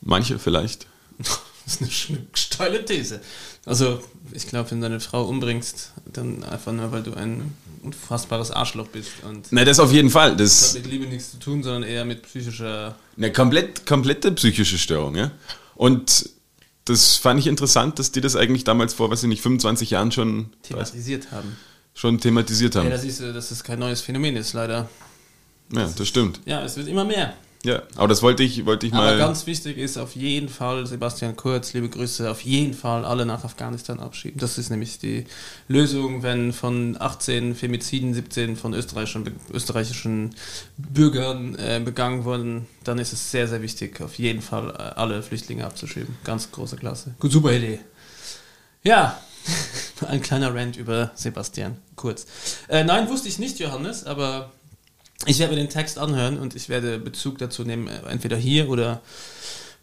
Manche vielleicht. Das ist eine steile These. Also, ich glaube, wenn du deine Frau umbringst, dann einfach nur, weil du ein unfassbares Arschloch bist. Und Na, das auf jeden Fall. das Das hat mit Liebe nichts zu tun, sondern eher mit psychischer. Eine komplett, komplette psychische Störung, ja. Und das fand ich interessant, dass die das eigentlich damals vor, weiß ich nicht, 25 Jahren schon, thematisiert haben. schon thematisiert haben. Ja, das ist, äh, dass es kein neues Phänomen ist, leider. Ja, das stimmt. Ja, es wird immer mehr. Ja, aber das wollte ich, wollte ich Aber mal. ganz wichtig ist auf jeden Fall, Sebastian Kurz, liebe Grüße, auf jeden Fall alle nach Afghanistan abschieben. Das ist nämlich die Lösung, wenn von 18 Femiziden 17 von österreichischen, österreichischen Bürgern äh, begangen wurden, dann ist es sehr, sehr wichtig, auf jeden Fall äh, alle Flüchtlinge abzuschieben. Ganz große Klasse. Gut, super Idee. Ja, ein kleiner Rant über Sebastian Kurz. Äh, nein, wusste ich nicht, Johannes, aber ich werde mir den Text anhören und ich werde Bezug dazu nehmen, äh, entweder hier oder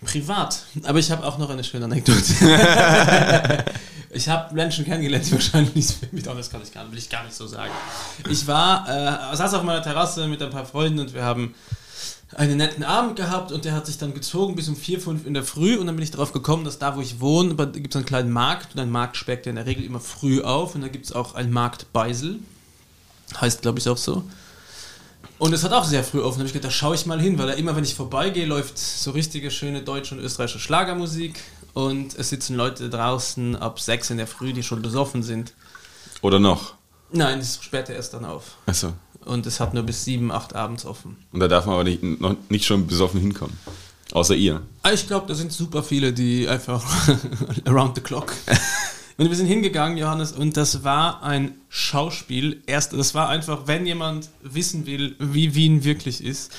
privat. Aber ich habe auch noch eine schöne Anekdote. ich habe Menschen kennengelernt, die wahrscheinlich nicht für mich, das kann ich gar, will ich gar nicht so sagen. Ich war, äh, saß auf meiner Terrasse mit ein paar Freunden und wir haben einen netten Abend gehabt und der hat sich dann gezogen bis um 4, 5 in der Früh und dann bin ich darauf gekommen, dass da, wo ich wohne, gibt es einen kleinen Markt und ein Markt speckt ja in der Regel immer früh auf und da gibt es auch einen Markt Beisel. Heißt, glaube ich, auch so. Und es hat auch sehr früh offen. Da habe ich gedacht, da schaue ich mal hin, weil da immer, wenn ich vorbeigehe, läuft so richtige, schöne deutsche und österreichische Schlagermusik. Und es sitzen Leute draußen ab 6 in der Früh, die schon besoffen sind. Oder noch. Nein, es sperrt ja erst dann auf. Achso. Und es hat nur bis 7, 8 abends offen. Und da darf man aber nicht, noch nicht schon besoffen hinkommen. Außer ihr. Ah, Ich glaube, da sind super viele, die einfach around the clock. Und wir sind hingegangen, Johannes, und das war ein Schauspiel. Erst, das war einfach, wenn jemand wissen will, wie Wien wirklich ist,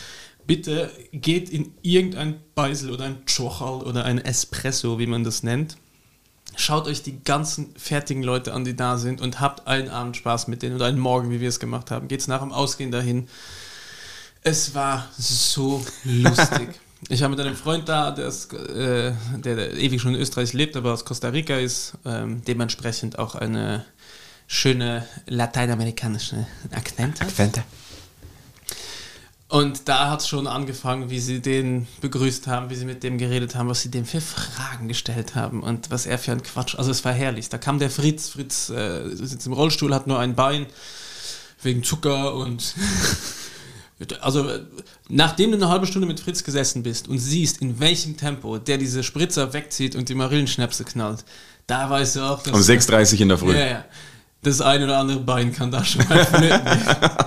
bitte geht in irgendein Beisel oder ein Chochal oder ein Espresso, wie man das nennt. Schaut euch die ganzen fertigen Leute an, die da sind und habt einen Abend Spaß mit denen oder einen Morgen, wie wir es gemacht haben. Geht's nach dem Ausgehen dahin. Es war so lustig. Ich habe mit einem Freund da, der, ist, äh, der, der ewig schon in Österreich lebt, aber aus Costa Rica ist, ähm, dementsprechend auch eine schöne lateinamerikanische Akzent hat. Und da hat es schon angefangen, wie sie den begrüßt haben, wie sie mit dem geredet haben, was sie dem für Fragen gestellt haben und was er für ein Quatsch. Also es war herrlich. Da kam der Fritz, Fritz äh, sitzt im Rollstuhl, hat nur ein Bein wegen Zucker und also äh, nachdem du eine halbe Stunde mit Fritz gesessen bist und siehst, in welchem Tempo der diese Spritzer wegzieht und die Marillenschnäpse knallt, da weißt du auch, dass Um 6.30 Uhr in der Früh. ja, ja. Das eine oder andere Bein kann da schon mal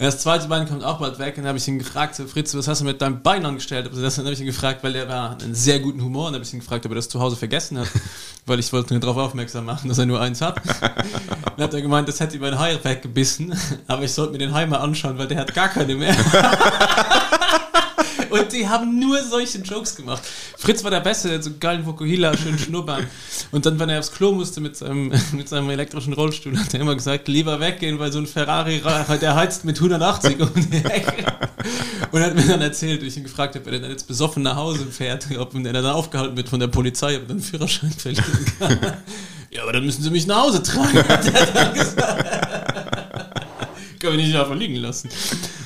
gehen. Das zweite Bein kommt auch bald weg und dann habe ich ihn gefragt, Fritz, was hast du mit deinem Bein angestellt? Also das dann habe ich ihn gefragt, weil der war einen sehr guten Humor und dann habe ich ihn gefragt, ob er das zu Hause vergessen hat, weil ich wollte nur darauf aufmerksam machen, dass er nur eins hat. Dann hat er gemeint, das hätte ihm ein Hai weggebissen, aber ich sollte mir den Hai mal anschauen, weil der hat gar keine mehr. Und die haben nur solche Jokes gemacht. Fritz war der Beste, der hat so geilen Vokuhila, schön schnuppern. Und dann, wenn er aufs Klo musste mit seinem, mit seinem elektrischen Rollstuhl, hat er immer gesagt, lieber weggehen, weil so ein Ferrari, der heizt mit 180 um die Ecke. Und er hat mir dann erzählt, ich ihn gefragt habe, ob er dann jetzt besoffen nach Hause fährt, ob er dann aufgehalten wird von der Polizei, ob er dann Führerschein verlieren kann. Ja, aber dann müssen sie mich nach Hause tragen, hat er dann gesagt. Können wir nicht einfach liegen lassen.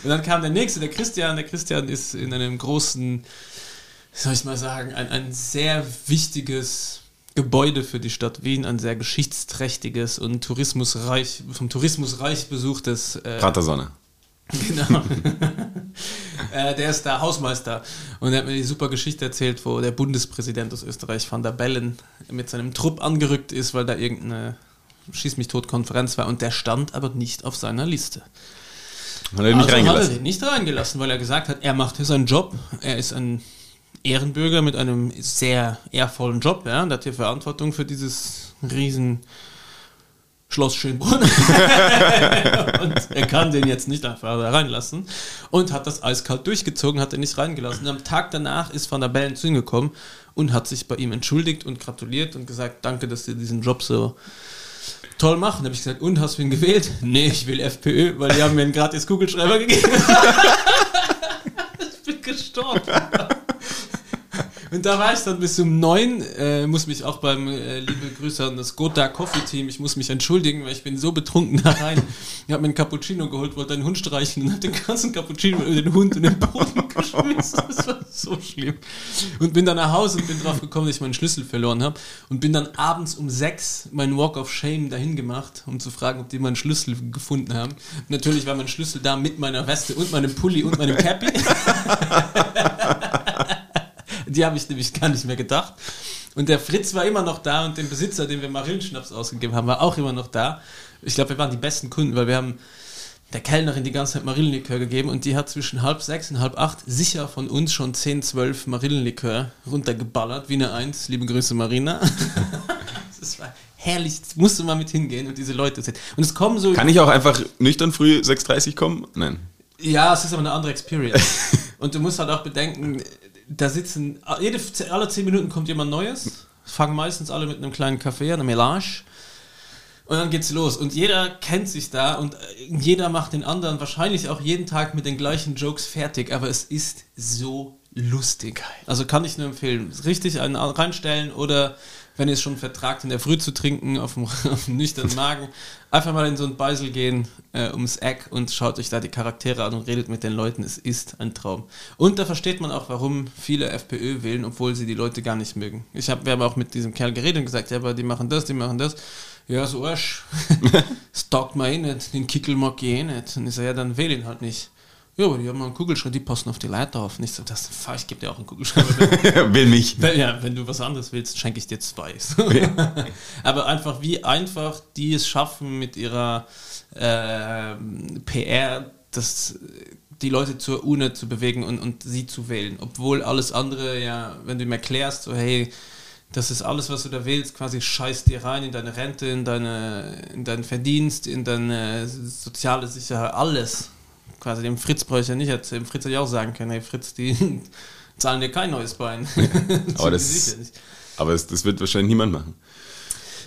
Und dann kam der nächste, der Christian. Der Christian ist in einem großen, soll ich mal sagen, ein, ein sehr wichtiges Gebäude für die Stadt Wien, ein sehr geschichtsträchtiges und tourismusreich, vom Tourismus reich besuchtes äh, Pratersonne. Genau. äh, der ist der Hausmeister und er hat mir die super Geschichte erzählt, wo der Bundespräsident aus Österreich, Van der Bellen, mit seinem Trupp angerückt ist, weil da irgendeine Schieß mich tot Konferenz war und der stand aber nicht auf seiner Liste. Hat er nicht also hat er reingelassen. den nicht reingelassen, weil er gesagt hat, er macht hier seinen Job, er ist ein Ehrenbürger mit einem sehr ehrvollen Job, ja, und hat hier Verantwortung für dieses riesen Schloss Schönbrunn. und er kann den jetzt nicht einfach da reinlassen und hat das eiskalt durchgezogen, hat er nicht reingelassen. Und am Tag danach ist Van der Bellen zu ihm gekommen und hat sich bei ihm entschuldigt und gratuliert und gesagt, danke, dass Sie diesen Job so toll machen. Da habe ich gesagt, und hast du ihn gewählt? Nee, ich will FPÖ, weil die haben mir einen gratis Kugelschreiber gegeben. ich bin gestorben. Und da war ich dann bis um neun, äh, muss mich auch beim, äh, liebe Grüße an das Gotha Coffee Team, ich muss mich entschuldigen, weil ich bin so betrunken da rein. Ich habe mir einen Cappuccino geholt, wollte einen Hund streicheln und habe den ganzen Cappuccino über den Hund in den Boden geschmissen. Das war so schlimm. Und bin dann nach Hause und bin drauf gekommen, dass ich meinen Schlüssel verloren habe. Und bin dann abends um sechs meinen Walk of Shame dahin gemacht, um zu fragen, ob die meinen Schlüssel gefunden haben. Natürlich war mein Schlüssel da mit meiner Weste und meinem Pulli und meinem Cappy. Die habe ich nämlich gar nicht mehr gedacht. Und der Fritz war immer noch da und den Besitzer, den wir Marillenschnaps ausgegeben haben, war auch immer noch da. Ich glaube, wir waren die besten Kunden, weil wir haben der Kellnerin die ganze Zeit Marillenlikör gegeben und die hat zwischen halb sechs und halb acht sicher von uns schon 10, 12 Marillenlikör runtergeballert, wie eine Eins. Liebe Grüße, Marina. das war herrlich. Das musste mal mit hingehen und diese Leute sehen. Und es kommen so. Kann ich auch einfach nüchtern früh 6.30 kommen? Nein. Ja, es ist aber eine andere Experience. Und du musst halt auch bedenken, da sitzen, jede, alle zehn Minuten kommt jemand Neues. Fangen meistens alle mit einem kleinen Kaffee, einer Melange. Und dann geht's los. Und jeder kennt sich da und äh, jeder macht den anderen wahrscheinlich auch jeden Tag mit den gleichen Jokes fertig. Aber es ist so lustig. Also kann ich nur empfehlen. Richtig einen reinstellen oder wenn ihr es schon vertragt, in der Früh zu trinken, auf dem, auf dem nüchternen Magen, einfach mal in so ein Beisel gehen, äh, ums Eck und schaut euch da die Charaktere an und redet mit den Leuten. Es ist ein Traum. Und da versteht man auch, warum viele FPÖ wählen, obwohl sie die Leute gar nicht mögen. Ich hab, wir haben auch mit diesem Kerl geredet und gesagt, ja, aber die machen das, die machen das. Ja, so Arsch. Stalkt man eh nicht, den Kickel mag ich eh nicht. Und ich sage, ja, dann wähl ihn halt nicht. Ja, aber die haben mal einen Kugelschreiber, die passen auf die Leiter auf. Nicht so, das, ich gebe dir auch einen Kugelschreiber. Will mich. Ja, wenn du was anderes willst, schenke ich dir zwei. Aber einfach, wie einfach die es schaffen mit ihrer äh, PR, das, die Leute zur Urne zu bewegen und, und sie zu wählen. Obwohl alles andere, ja, wenn du ihm erklärst, so, hey, das ist alles, was du da willst, quasi scheiß dir rein in deine Rente, in, deine, in deinen Verdienst, in deine soziale Sicherheit, alles. Quasi dem Fritz bräuchte ich ja nicht erzählen. Fritz hätte ja auch sagen können, hey Fritz, die zahlen dir kein neues Bein. aber das, aber das, das wird wahrscheinlich niemand machen.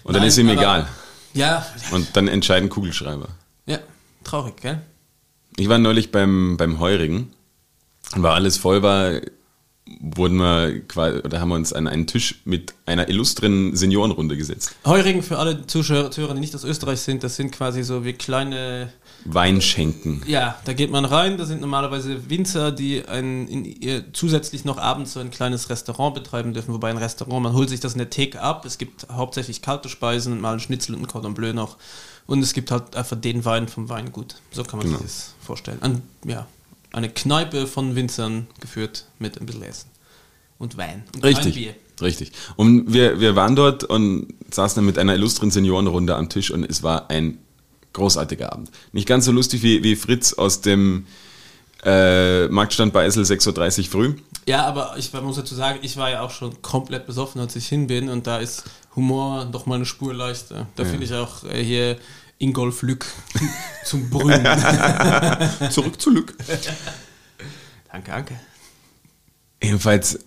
Und dann Nein, ist ihm aber- egal. Ja, Und dann entscheiden Kugelschreiber. ja, traurig, gell? Ich war neulich beim, beim Heurigen und weil alles voll war, wurden wir quasi, oder haben wir uns an einen Tisch mit einer illustren Seniorenrunde gesetzt. Heurigen für alle Zuschauer, Zuhörer, die nicht aus Österreich sind, das sind quasi so wie kleine Wein schenken. Ja, da geht man rein, da sind normalerweise Winzer, die ein, in ihr, zusätzlich noch abends so ein kleines Restaurant betreiben dürfen, wobei ein Restaurant, man holt sich das in der Theke ab, es gibt hauptsächlich kalte Speisen und mal ein Schnitzel und ein Cordon Bleu noch und es gibt halt einfach den Wein vom Weingut, so kann man Genau. sich das vorstellen. An, ja, eine Kneipe von Winzern geführt mit ein bisschen Essen und Wein und Richtig. Bier. Richtig. Und wir, wir waren dort und saßen dann mit einer illustren Seniorenrunde am Tisch und es war ein großartiger Abend. Nicht ganz so lustig wie, wie Fritz aus dem äh, Marktstand bei Essel 6.30 Uhr früh. Ja, aber ich muss dazu sagen, ich war ja auch schon komplett besoffen, als ich hin bin und da ist Humor doch mal eine Spur leichter. Da finde ich auch äh, hier Ingolf Lück zum Brüllen. Zurück zu Lück. danke, danke. Jedenfalls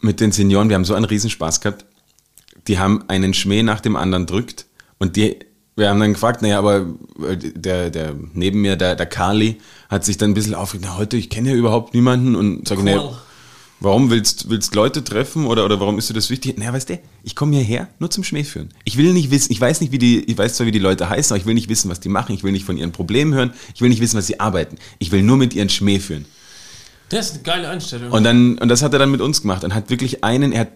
mit den Senioren, wir haben so einen Riesenspaß gehabt. Die haben einen Schmäh nach dem anderen drückt und die, wir haben dann gefragt, naja, aber äh, der, der neben mir, der, der Carly, hat sich dann ein bisschen aufgeregt, na heute, ich kenne ja überhaupt niemanden und sage, Cool. naja, warum willst willst Leute treffen oder, oder warum ist dir das wichtig? Naja, weißt du, ich komme hierher nur zum Schmäh führen. Ich will nicht wissen, ich weiß nicht, wie die, ich weiß zwar, wie die Leute heißen, aber ich will nicht wissen, was die machen, ich will nicht von ihren Problemen hören, ich will nicht wissen, was sie arbeiten. Ich will nur mit ihren Schmäh führen. Das ist eine geile Einstellung. Und dann, und das hat er dann mit uns gemacht und hat wirklich einen, er hat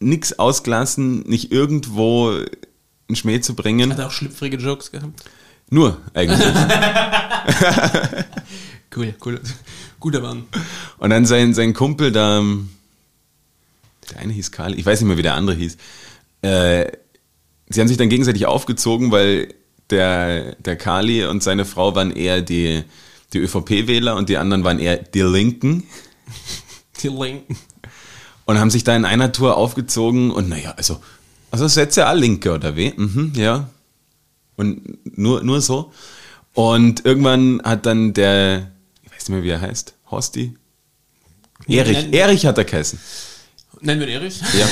nichts ausgelassen, nicht irgendwo einen Schmäh zu bringen. Hat er auch schlüpfrige Jokes gehabt? Nur, eigentlich. Cool, cool. Guter Mann. Und dann sein, sein Kumpel da, der eine hieß Karl, ich weiß nicht mehr, wie der andere hieß, äh, sie haben sich dann gegenseitig aufgezogen, weil der, der Kali und seine Frau waren eher die, die ÖVP-Wähler und die anderen waren eher die Linken. Die Linken. und haben sich da in einer Tour aufgezogen und naja, also, also Sätze all Linke oder wie? Mhm, ja. Und nur, nur so. Und irgendwann hat dann der, weiß nicht mehr, wie er heißt, Horsti? Erich, Nein. Erich hat er geheißen. Nennen wir ihn Erich? Ja.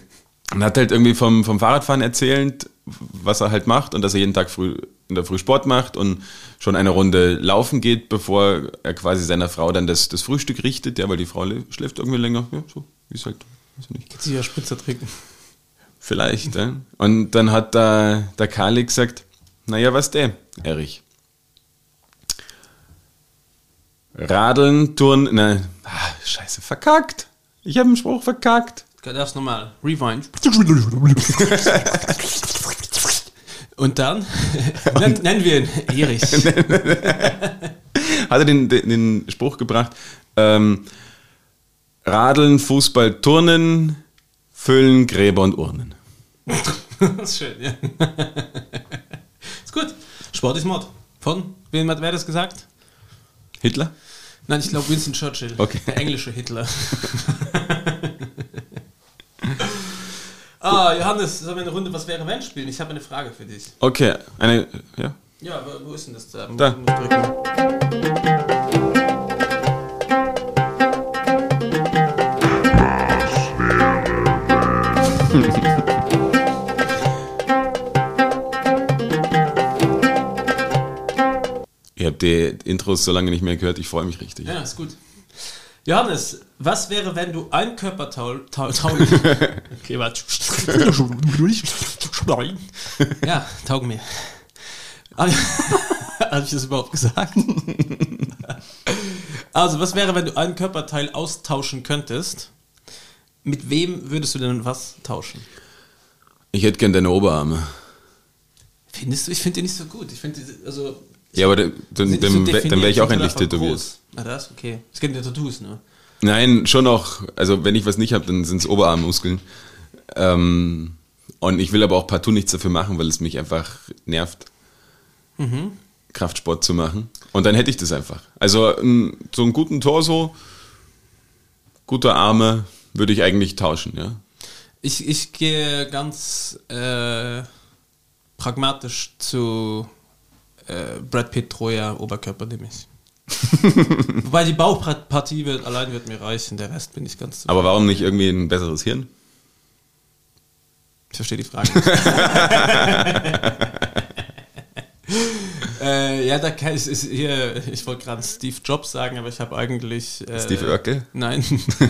Und hat halt irgendwie vom, vom Fahrradfahren erzählt, was er halt macht und dass er jeden Tag früh in der Früh Sport macht und schon eine Runde laufen geht, bevor er quasi seiner Frau dann das, das Frühstück richtet, ja, weil die Frau schläft irgendwie länger, ja, so, wie es halt, weiß ich nicht. Geht sich ja Spritzer trinken. Vielleicht, ja. Und dann hat da der Kali gesagt, naja, was der, Erich? Radeln, Turnen, na, ah, scheiße, verkackt. Ich habe einen Spruch verkackt. Das nochmal. Rewind. Und dann nennen, nennen wir ihn Erich. Hat er den, den, den Spruch gebracht, ähm, Radeln, Fußball, Turnen, Füllen, Gräber und Urnen. Das ist schön, ja. Ist gut. Sport ist Mord. Von? Wem hat wer das gesagt? Hitler? Nein, ich glaube Winston Churchill. Okay. Der englische Hitler. ah, Johannes, sollen wir eine Runde Was wäre wenn spielen? Ich habe eine Frage für dich. Okay, eine, ja. Ja, wo ist denn das da? Da. Muss drücken. Ich habe die Intros so lange nicht mehr gehört, ich freue mich richtig. Ja, ist gut. Johannes, was wäre, wenn du ein taul, okay, warte. ja, taugen mir. Habe ich das überhaupt gesagt? also, was wäre, wenn du ein Körperteil austauschen könntest? Mit wem würdest du denn was tauschen? Ich hätte gern deine Oberarme. Findest du? Ich finde die nicht so gut. Ich finde, also... Ja, aber dann, dann, dann, wär- dann wäre ich auch endlich die tätowiert. Ah, das? Okay. Es geht um Tattoos, ne? Nein, schon auch. Also wenn ich was nicht habe, dann sind es Oberarmmuskeln. Ähm, und ich will aber auch partout nichts dafür machen, weil es mich einfach nervt, Kraftsport zu machen. Und dann hätte ich das einfach. Also so einen guten Torso, guter Arme würde ich eigentlich tauschen, ja. Ich, ich gehe ganz äh, pragmatisch zu äh, Brad Pitt Troja Oberkörper nehme ich. Wobei die Bauchpartie wird, allein wird mir reichen, der Rest bin ich ganz zufrieden. Aber warum nicht irgendwie ein besseres Hirn? Ich verstehe die Frage nicht. äh, ja, da kann ich, ist hier, ich wollte gerade Steve Jobs sagen, aber ich habe eigentlich. Äh, Steve Urkel? Nein,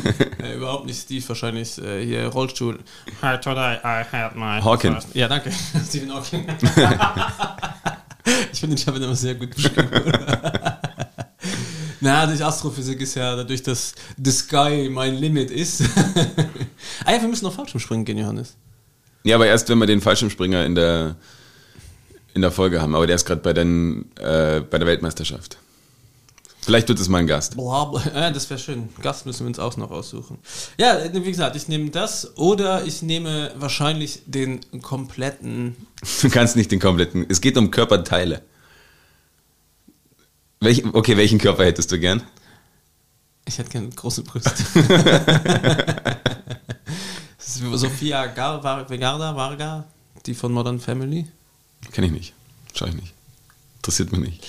äh, überhaupt nicht Steve, wahrscheinlich äh, hier Rollstuhl. Hi, today I had my. Hawking. first- Ja, danke. Stephen Hawking. ich finde, habe ihn immer sehr gut beschrieben. Na, durch Astrophysik ist ja dadurch, dass the sky mein Limit ist. ah ja, wir müssen noch Fallschirmspringen gehen, Johannes. Ja, aber erst wenn wir den Fallschirmspringer in der, in der Folge haben. Aber der ist gerade bei, den, äh, bei der Weltmeisterschaft. Vielleicht wird es mal ein Gast. Bla, bla. Ja, das wäre schön. Gast müssen wir uns auch noch aussuchen. Ja, wie gesagt, ich nehme das oder ich nehme wahrscheinlich den kompletten. Du kannst nicht den kompletten. Es geht um Körperteile. Welch, okay, welchen Körper hättest du gern? Ich hätte gerne große Brüste. das ist Sophia Gar, Var, Vegarda, Varga, die von Modern Family. Kenn ich nicht. Schau ich nicht. Interessiert mich nicht.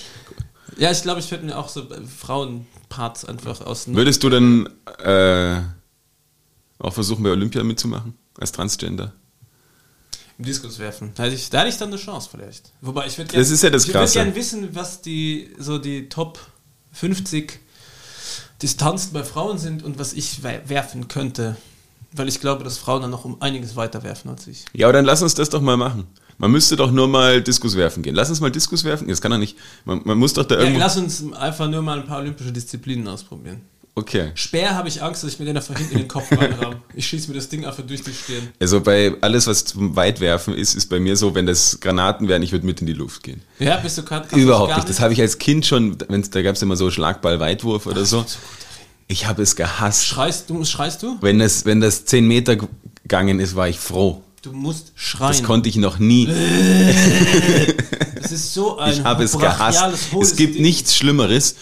Ja, ich glaube, ich würde mir auch so äh, Frauenparts einfach aus. Würdest du denn äh, auch versuchen, bei Olympia mitzumachen? Als Transgender? Im Diskus werfen. Da hätte, ich, da hätte ich dann eine Chance vielleicht. Wobei ich würde Das ist ja das Ich würde gerne wissen, was die so die Top 50 Distanzen bei Frauen sind und was ich we- werfen könnte. Weil ich glaube, dass Frauen dann noch um einiges weiter werfen als ich. Ja, aber dann lass uns das doch mal machen. Man müsste doch nur mal Diskus werfen gehen. Lass uns mal Diskus werfen. Das kann doch nicht. Man, man muss doch da Ja, irgendwo. lass uns einfach nur mal ein paar olympische Disziplinen ausprobieren. okay. Speer habe ich Angst, dass ich mir den einfach hinten in den Kopf reinramme. Ich schieße mir das Ding einfach durch die Stirn. Also bei alles, was zum Weitwerfen ist, ist bei mir so, wenn das Granaten wären, ich würde mit in die Luft gehen. Ja, bist du kannst Überhaupt nicht. Das habe ich als Kind schon, wenn's, da gab es immer so Schlagball-Weitwurf oder so. Ich habe es gehasst. Schreist du? Schreist du? Wenn das, wenn das 10 Meter gegangen ist, war ich froh. Du musst schreien. Das konnte ich noch nie. Das ist so ein Ich habe es gehasst. Es gibt Ding. nichts Schlimmeres.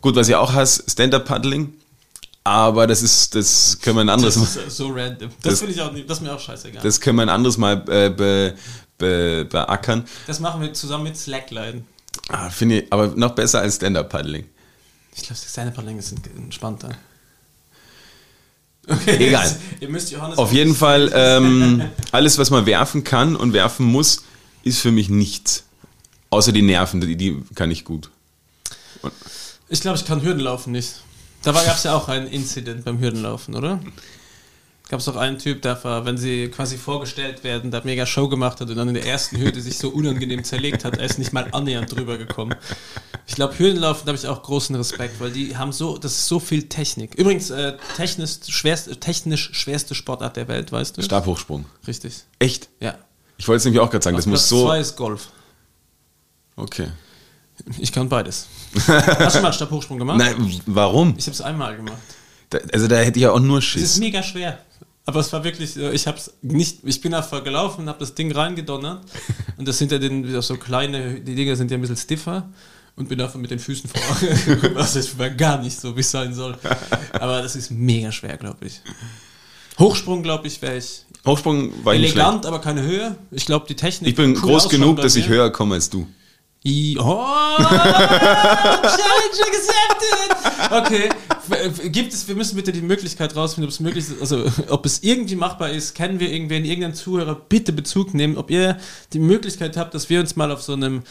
Gut, was ich auch hasse, Stand-Up-Paddling. Aber das ist, das können wir ein anderes Das Mal, ist so random. Das, Das- finde ich auch nicht, das ist mir auch scheißegal. Das, das können wir ein anderes Mal äh, be, be, beackern. machen wir zusammen mit Slackline. Ah, Finde ich aber noch besser als Stand-Up-Paddling. Ich glaube, seine Paddling sind entspannter. Okay, Egal. jetzt- Ihr müsst Johannes Auf jeden Fall, ähm, alles, was man werfen kann und werfen muss, ist für mich nichts. Außer die Nerven, die, die kann ich gut. Ich glaube, ich kann Hürdenlaufen nicht. Da gab es ja auch einen Incident beim Hürdenlaufen, oder? Gab es doch einen Typ, der, war, wenn sie quasi vorgestellt werden, der mega Show gemacht hat und dann in der ersten Hürde sich so unangenehm zerlegt hat, er ist nicht mal annähernd drüber gekommen. Ich glaube, Hürdenlaufen, da habe ich auch großen Respekt, weil die haben so, das ist so viel Technik. Übrigens, äh, technisch, schwerste, technisch schwerste Sportart der Welt, weißt du? Stabhochsprung. Richtig. Echt? Ja. Ich wollte es nämlich auch gerade sagen, das Auf muss Platz so. zwei ist Golf. Okay. Ich kann beides. Hast du mal Stabhochsprung gemacht? Nein, warum? Ich habe es einmal gemacht. Also da hätte ich ja auch nur Es ist Schiss. mega schwer. Aber es war wirklich, äh, ich hab's nicht, ich bin einfach gelaufen, habe das Ding reingedonnert und das sind ja den, so kleine, die Dinger sind ja ein bisschen stiffer und bin einfach mit den Füßen vor. Was ist war gar nicht so, wie es sein soll. Aber das ist mega schwer, glaube ich. Hochsprung, glaube ich, wäre ich Hochsprung war ich elegant, aber keine Höhe. Ich glaube, die Technik. Ich bin cool groß genug, dass ich höher komme als du. Oh, Challenge accepted! Okay, gibt es, wir müssen bitte die Möglichkeit rausfinden, ob es möglich ist, also ob es irgendwie machbar ist, kennen wir irgendwen, irgendeinen Zuhörer, bitte Bezug nehmen, ob ihr die Möglichkeit habt, dass wir uns mal auf so einem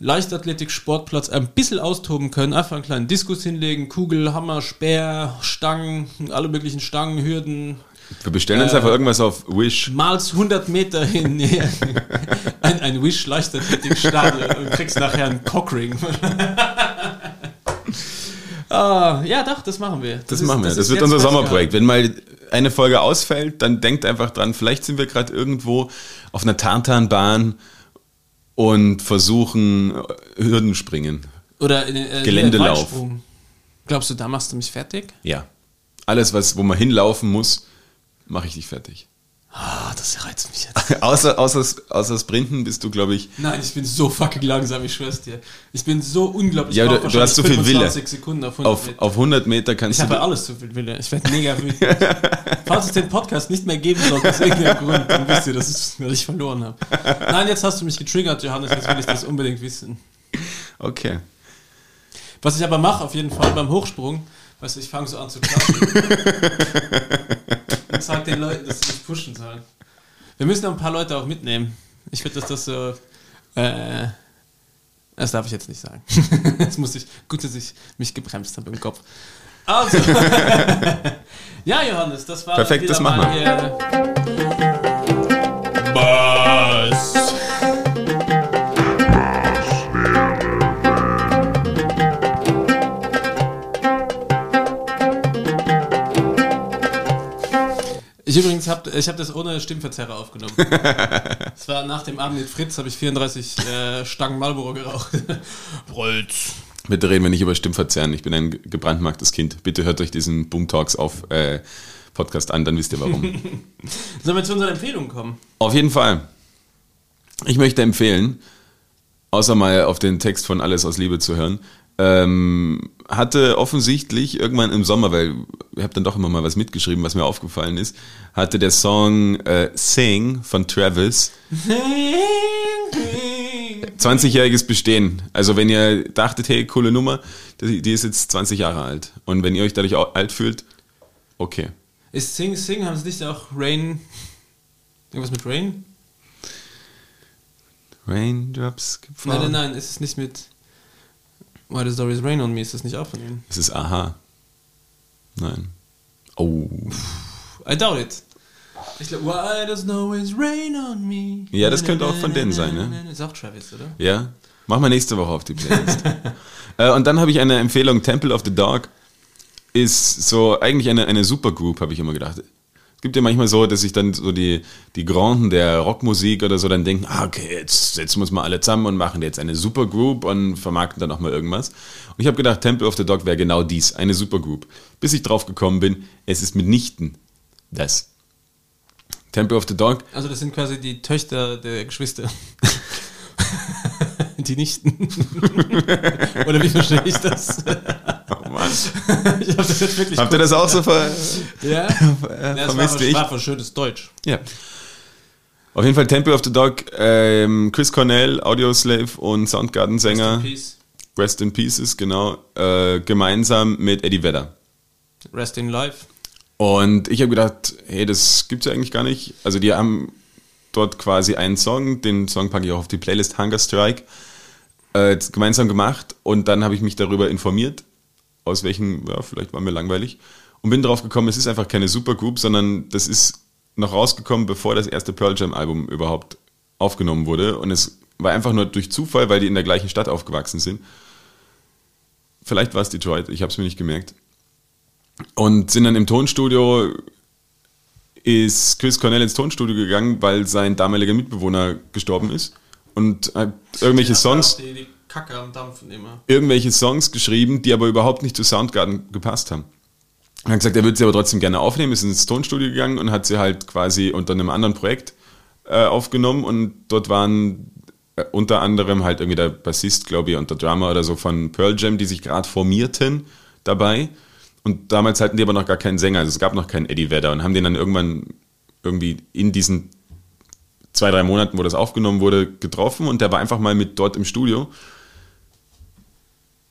Leichtathletik-Sportplatz ein bisschen austoben können, einfach einen kleinen Diskus hinlegen, Kugel, Hammer, Speer, Stangen, alle möglichen Stangen, Hürden, Wir bestellen uns Äh, einfach irgendwas auf Wish. malst 100 Meter hin ein, ein Wish Leichtathletik-Stadion und kriegst nachher einen Cockring. ah, ja, doch, das machen wir. Das, ist- machen wir. Das, ist wird unser. Sommerprojekt. Wenn mal eine Folge ausfällt, dann denkt einfach dran, vielleicht sind wir gerade irgendwo auf einer Tartanbahn und versuchen äh, Hürdenspringen. Oder in, äh, Geländelauf. Glaubst du, da machst du mich fertig? Ja. Alles, was, wo man hinlaufen muss, mache ich dich fertig. Ah, das reizt mich jetzt. außer, außer, außer Sprinten bist du, glaube ich, Nein, ich bin so fucking langsam, ich schwör's dir. Ich bin so unglaublich. Ja, ich du- du hast so viel Wille. 25 Sekunden auf 100 auf, Meter. auf 100 Meter kannst Ich habe du... ja alles zu viel Wille. Ich werde mega wütend. Falls es den Podcast nicht mehr geben sollte, aus irgendeinem Grund, dann wisst ihr, dass ich, dass ich verloren habe. Nein, jetzt hast du mich getriggert, Johannes. Jetzt will ich das unbedingt wissen. Okay. Was ich aber mache, auf jeden Fall beim Hochsprung, weißt du, ich fange so an zu klatschen. sag den Leuten, dass sie mich pushen sollen. Wir müssen noch ein paar Leute auch mitnehmen. Ich würde, dass das so. Äh, das darf ich jetzt nicht sagen. Jetzt muss ich. Gut, dass ich mich gebremst habe im Kopf. Also. ja, Johannes, das war. Perfekt, das machen mal hier- Ich übrigens habe ich hab das ohne Stimmverzerrer aufgenommen. Es war nach dem Abend mit Fritz, habe ich 34 äh, Stangen Marlboro geraucht. Rolls. Bitte reden wir nicht über Stimmverzerren. Ich bin ein ge- gebrandmarktes Kind. Bitte hört euch diesen Boom Talks auf äh, Podcast an, dann wisst ihr warum. Sollen wir zu unseren Empfehlungen kommen? Auf jeden Fall. Ich möchte empfehlen, außer mal auf den Text von Alles aus Liebe zu hören, ähm, hatte offensichtlich irgendwann im Sommer, weil ich habe dann doch immer mal was mitgeschrieben, was mir aufgefallen ist, hatte der Song äh, Sing von Travis 20-jähriges Bestehen. Also wenn ihr dachtet, hey, coole Nummer, die, die ist jetzt 20 Jahre alt. Und wenn ihr euch dadurch auch alt fühlt, okay. Ist Sing Sing, haben sie nicht auch Rain. Irgendwas mit Rain? Raindrops gefallen. Nein, nein, nein, ist es nicht mit Why Does Always Rain on Me? Ist das nicht auch von ihnen? Es ist Aha. Nein. Oh. I doubt it. Ich glaube, Why Does Always Rain on Me? Ja, das könnte auch von denen sein, ne? Ist auch Travis, oder? Ja? Mach mal nächste Woche auf die Playlist. äh, und dann habe ich eine Empfehlung, Temple of the Dog ist so eigentlich eine, eine Supergroup, habe ich immer gedacht. Es gibt ja manchmal so, dass sich dann so die, die Granden der Rockmusik oder so dann denken, ah, okay, jetzt setzen wir uns mal alle zusammen und machen jetzt eine Supergroup und vermarkten dann auch mal irgendwas. Und ich habe gedacht, Temple of the Dog wäre genau dies, eine Supergroup. Bis ich drauf gekommen bin, es ist mitnichten das. Temple of the Dog Also das sind quasi die Töchter der Geschwister. die Nichten. Oder wie verstehe ich das? Oh Mann. ich hab das jetzt wirklich Habt ihr das auch so ver Ja, ja es vermisst war, wie ich? war für schönes Deutsch. Ja. Auf jeden Fall Temple of the Dog, ähm, Chris Cornell, Audioslave und Soundgarden-Sänger, Rest in Peace. Rest in Pieces, genau, äh, gemeinsam mit Eddie Vedder. Rest in Life. Und ich habe gedacht, hey, das gibt's ja eigentlich gar nicht. Also die haben dort quasi einen Song, den Song packe ich auch auf die Playlist Hunger Strike, äh, gemeinsam gemacht und dann habe ich mich darüber informiert, aus welchen, ja, vielleicht war mir langweilig und bin drauf gekommen, es ist einfach keine Supergroup, sondern das ist noch rausgekommen, bevor das erste Pearl Jam Album überhaupt aufgenommen wurde und es war einfach nur durch Zufall, weil die in der gleichen Stadt aufgewachsen sind. Vielleicht war es Detroit, ich habe es mir nicht gemerkt. Und sind dann im Tonstudio, ist Chris Cornell ins Tonstudio gegangen, weil sein damaliger Mitbewohner gestorben ist. Und irgendwelche Songs, Die, die Kacke am Dampfen immer. irgendwelche Songs geschrieben, die aber überhaupt nicht zu Soundgarden gepasst haben. Er hat gesagt, er würde sie aber trotzdem gerne aufnehmen, ist ins Tonstudio gegangen und hat sie halt quasi unter einem anderen Projekt äh, aufgenommen und dort waren äh, unter anderem halt irgendwie der Bassist, glaube ich, und der Drummer oder so von Pearl Jam, die sich gerade formierten dabei. Und damals hatten die aber noch gar keinen Sänger, also es gab noch keinen Eddie Vedder und haben den dann irgendwann irgendwie in diesen zwei, drei Monaten, wo das aufgenommen wurde, getroffen und der war einfach mal mit dort im Studio.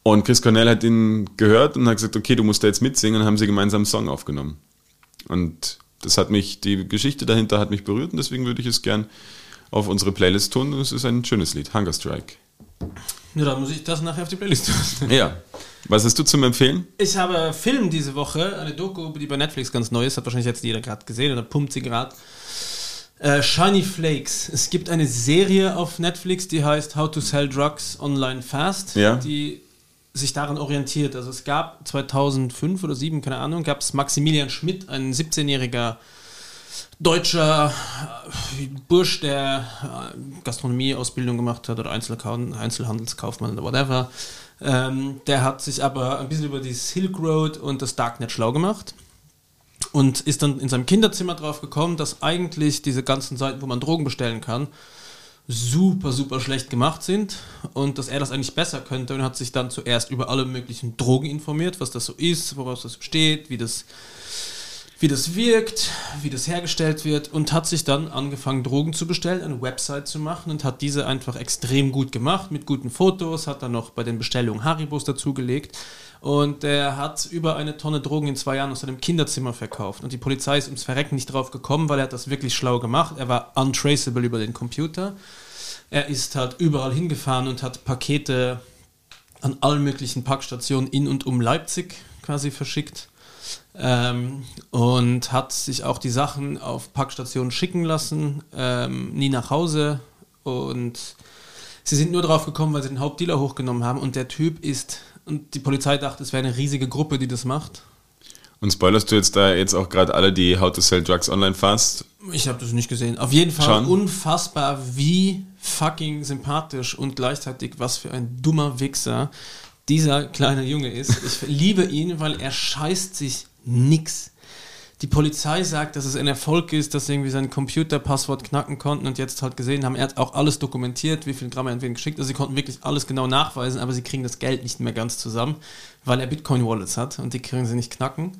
Und Chris Cornell hat ihn gehört und hat gesagt, okay, du musst da jetzt mitsingen und haben sie gemeinsam einen Song aufgenommen. Und das hat mich, die Geschichte dahinter hat mich berührt und deswegen würde ich es gern auf unsere Playlist tun. Es ist ein schönes Lied, Hunger Strike. Ja, dann muss ich das nachher auf die Playlist tun. Ja. Was hast du zum Empfehlen? Ich habe Film diese Woche, eine Doku, die bei Netflix ganz neu ist, hat wahrscheinlich jetzt jeder gerade gesehen oder pumpt sie gerade. Äh, Shiny Flakes. Es gibt eine Serie auf Netflix, die heißt How to Sell Drugs Online Fast, Ja. die sich daran orientiert. Also es gab 2005 oder 2007, keine Ahnung, gab es Maximilian Schmidt, ein 17-jähriger deutscher äh, Bursch, der äh, Gastronomieausbildung gemacht hat oder Einzelhandelskaufmann oder whatever. Ähm, der hat sich aber ein bisschen über die Silk Road und das Darknet schlau gemacht und ist dann in seinem Kinderzimmer drauf gekommen, dass eigentlich diese ganzen Seiten, wo man Drogen bestellen kann, super, super schlecht gemacht sind und dass er das eigentlich besser könnte und hat sich dann zuerst über alle möglichen Drogen informiert, was das so ist, woraus das besteht, wie das, wie das wirkt, wie das hergestellt wird und hat sich dann angefangen, Drogen zu bestellen, eine Website zu machen und hat diese einfach extrem gut gemacht mit guten Fotos, hat dann noch bei den Bestellungen Haribos dazugelegt und er hat über eine Tonne Drogen in zwei Jahren aus seinem Kinderzimmer verkauft. Und die Polizei ist ums Verrecken nicht drauf gekommen, weil er hat das wirklich schlau gemacht. Er war untraceable über den Computer. Er ist halt überall hingefahren und hat Pakete an allen möglichen Packstationen in und um Leipzig quasi verschickt. Ähm, und hat sich auch die Sachen auf Packstationen schicken lassen, ähm, nie nach Hause. Und sie sind nur drauf gekommen, weil sie den Hauptdealer hochgenommen haben. Und der Typ ist, und die Polizei dachte, es wäre eine riesige Gruppe, die das macht. Und spoilerst du jetzt da jetzt auch gerade alle, die How to Sell Drugs Online fast? Ich habe das nicht gesehen. Auf jeden Fall Schon? unfassbar, wie fucking sympathisch und gleichzeitig was für ein dummer Wichser dieser kleine Junge ist. Ich liebe ihn, weil er scheißt sich nix. Die Polizei sagt, dass es ein Erfolg ist, dass sie irgendwie sein Computerpasswort knacken konnten und jetzt halt gesehen haben, er hat auch alles dokumentiert, wie viel Gramm er entweder geschickt. Also sie konnten wirklich alles genau nachweisen, aber sie kriegen das Geld nicht mehr ganz zusammen, weil er Bitcoin-Wallets hat und die kriegen sie nicht knacken.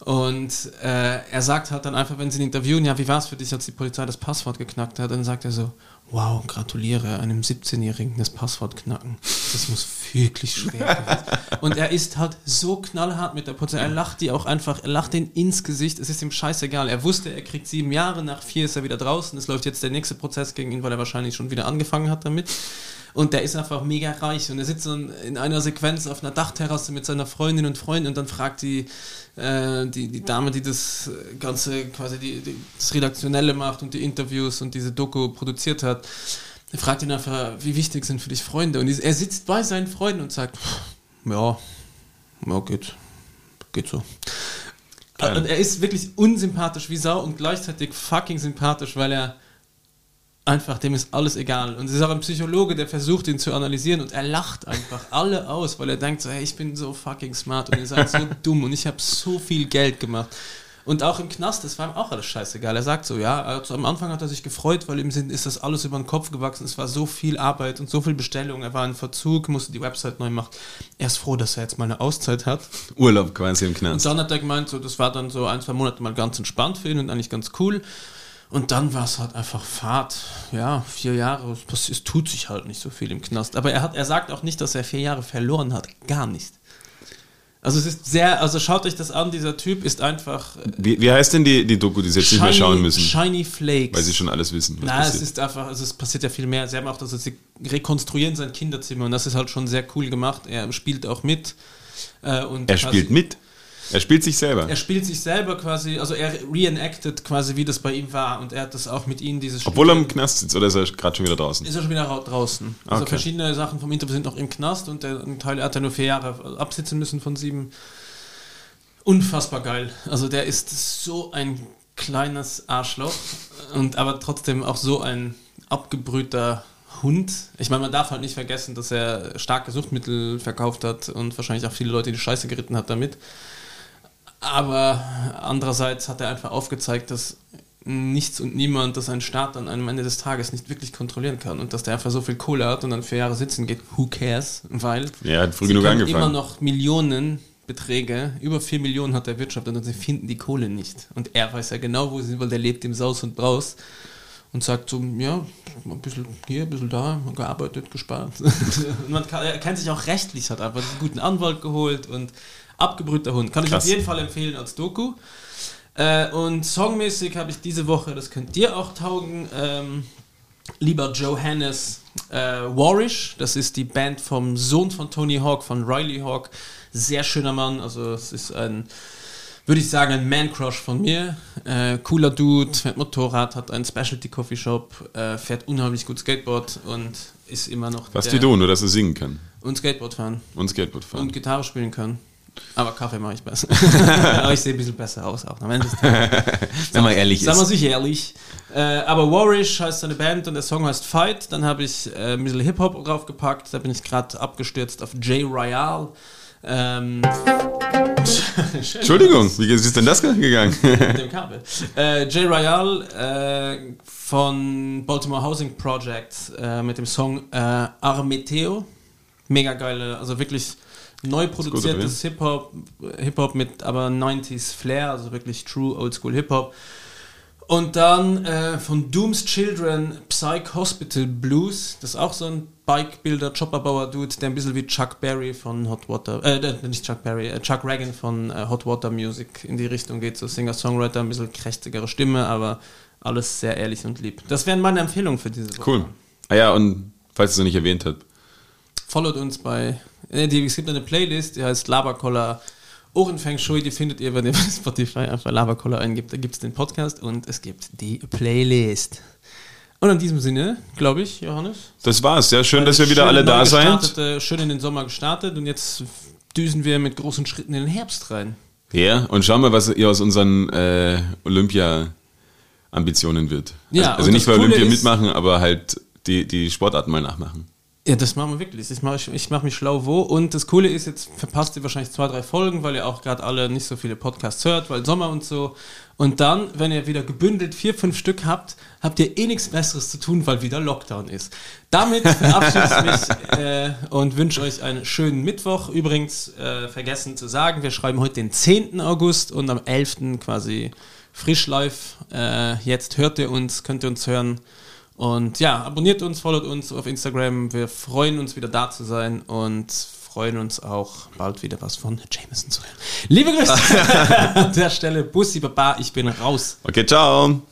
Und äh, er sagt halt dann einfach, wenn sie ihn interviewen, ja, wie war es für dich, als die Polizei das Passwort geknackt hat? Dann sagt er so, wow, gratuliere einem 17-Jährigen das Passwort knacken. Das muss wirklich schwer gewesen. Und er ist halt so knallhart mit der Polizei. Er lacht die auch einfach, er lacht den ins Gesicht. Es ist ihm scheißegal. Er wusste, er kriegt sieben Jahre, nach vier ist er wieder draußen. Es läuft jetzt der nächste Prozess gegen ihn, weil er wahrscheinlich schon wieder angefangen hat damit. Und der ist einfach mega reich und er sitzt dann in einer Sequenz auf einer Dachterrasse mit seiner Freundin und Freund und dann fragt die, äh, die, die Dame, die das Ganze quasi die, die, das Redaktionelle macht und die Interviews und diese Doku produziert hat, er fragt ihn einfach, wie wichtig sind für dich Freunde? Und er sitzt bei seinen Freunden und sagt, ja, ja geht, geht so. Geil. Und er ist wirklich unsympathisch wie Sau und gleichzeitig fucking sympathisch, weil er einfach, dem ist alles egal. Und es ist auch ein Psychologe, der versucht, ihn zu analysieren und er lacht einfach alle aus, weil er denkt so, hey, ich bin so fucking smart und ihr seid so dumm und ich habe so viel Geld gemacht. Und auch im Knast, das war ihm auch alles scheißegal. Er sagt so, ja, also am Anfang hat er sich gefreut, weil ihm sind, ist das alles über den Kopf gewachsen. Es war so viel Arbeit und so viel Bestellung. Er war in Verzug, musste die Website neu machen. Er ist froh, dass er jetzt mal eine Auszeit hat. Urlaub quasi im Und Knast. dann hat er gemeint, so, das war dann so ein, zwei Monate mal ganz entspannt für ihn und eigentlich ganz cool. Und dann war es halt einfach Fahrt. Ja, vier Jahre, es, es tut sich halt nicht so viel im Knast. Aber er, hat, er sagt auch nicht, dass er vier Jahre verloren hat. Gar nicht. Also es ist sehr, also schaut euch das an, dieser Typ ist einfach äh, Wie, wie heißt denn die, die Doku, die sie jetzt nicht mehr schauen müssen? Shiny Flakes. Weil sie schon alles wissen. was Na, es passiert. ist einfach, also es passiert ja viel mehr. Sie haben auch, also sie rekonstruieren sein Kinderzimmer und das ist halt schon sehr cool gemacht. Er spielt auch mit. Äh, und er spielt mit. Er spielt sich selber. Er spielt sich selber quasi, also er reenacted quasi, wie das bei ihm war und er hat das auch mit ihnen dieses Obwohl er im Knast sitzt oder ist er gerade schon wieder draußen? ist er schon wieder ra- draußen. Also Okay. verschiedene Sachen vom Interview sind noch im Knast und der ein Teil hat er nur vier Jahre absitzen müssen von sieben. Unfassbar geil. Also der ist so ein kleines Arschloch und aber trotzdem auch so ein abgebrühter Hund. Ich meine, man darf halt nicht vergessen, dass er starke Suchtmittel verkauft hat und wahrscheinlich auch viele Leute die Scheiße geritten hat damit. Aber andererseits hat er einfach aufgezeigt, dass nichts und niemand, dass ein Staat dann am Ende des Tages nicht wirklich kontrollieren kann und dass der einfach so viel Kohle hat und dann vier Jahre sitzen geht, who cares? Weil Ja, er hat früh genug angefangen. immer noch Millionen Beträge, über 4 Millionen hat der Wirtschaft und sie finden die Kohle nicht. Und er weiß ja genau, wo sie sind, weil der lebt im Saus und Braus und sagt so, ja, ein bisschen hier, ein bisschen da, gearbeitet, gespart. und man kann, er kennt sich auch rechtlich, hat einfach einen guten Anwalt geholt und abgebrühter Hund. Kann ich Krass. auf jeden Fall empfehlen als Doku. Äh, und songmäßig habe ich diese Woche, das könnt ihr auch taugen, ähm, lieber Johannes äh, Warish. Das ist die Band vom Sohn von Tony Hawk, von Riley Hawk. Sehr schöner Mann. Also es ist ein, würde ich sagen, ein Man-Crush von mir. Äh, cooler Dude, fährt Motorrad, hat einen Specialty Coffee Shop, äh, fährt unheimlich gut Skateboard und ist immer noch Was die tun, nur dass er singen kann. und Skateboard fahren Und Skateboard fahren. und Gitarre spielen kann. Aber Kaffee mache ich besser. aber ich sehe ein bisschen besser aus auch. Am Ende des Tages. Wenn man ehrlich Sagen wir sich ehrlich. Äh, aber Warish heißt seine Band und der Song heißt Fight. Dann habe ich äh, ein bisschen Hip-Hop draufgepackt. Da bin ich gerade abgestürzt auf Jay Royale. Ähm, Entschuldigung, wie ist denn das gegangen? mit dem Kabel. Äh, Jay Royale äh, von Baltimore Housing Project äh, mit dem Song äh, Armeteo. Mega geile, also wirklich neu produziertes Hip-Hop, Hip-Hop mit aber 90s Flair, also wirklich true Oldschool Hip-Hop. Und dann äh, von Doom's Children Psych Hospital Blues. Das ist auch so ein Bikebuilder, Chopperbauer-Dude, der ein bisschen wie Chuck Berry von Hot Water, äh, nicht Chuck Berry, äh, Chuck Reagan von äh, Hot Water Music in die Richtung geht. So Singer-Songwriter, ein bisschen kräftigere Stimme, aber alles sehr ehrlich und lieb. Das wären meine Empfehlungen für diese Woche. Cool. Ah ja, und falls ich es noch nicht erwähnt habe, Followt uns bei, die, es gibt eine Playlist, die heißt Laberkoller Ohrenfeng Shui, die findet ihr, wenn ihr bei Spotify einfach Laberkoller eingibt. Da gibt es den Podcast und es gibt die Playlist. Und in diesem Sinne, glaube ich, Johannes. das war's. Sehr schön, dass ihr wieder alle da seid. äh, Schön in den Sommer gestartet und jetzt düsen wir mit großen Schritten in den Herbst rein. Ja, und schauen wir, was ihr aus unseren äh, Olympia-Ambitionen wird. Ja, also, also nicht bei Olympia ist- mitmachen, aber halt die, die Sportarten mal nachmachen. Ja, das machen wir wirklich. Ich mache ich mach mich schlau wo. Und das Coole ist, jetzt verpasst ihr wahrscheinlich zwei, drei Folgen, weil ihr auch gerade alle nicht so viele Podcasts hört, weil Sommer und so. Und dann, wenn ihr wieder gebündelt vier, fünf Stück habt, habt ihr eh nichts Besseres zu tun, weil wieder Lockdown ist. Damit verabschiede ich mich äh, und wünsche euch einen schönen Mittwoch. Übrigens, äh, vergessen zu sagen, wir schreiben heute den 10. August und am 11. quasi frisch live. Äh, jetzt hört ihr uns, könnt ihr uns hören. Und ja, abonniert uns, followt uns auf Instagram. Wir freuen uns wieder da zu sein und freuen uns auch bald wieder was von Jameson zu hören. Liebe Grüße an der Stelle. Bussi Baba, ich bin raus. Okay, ciao.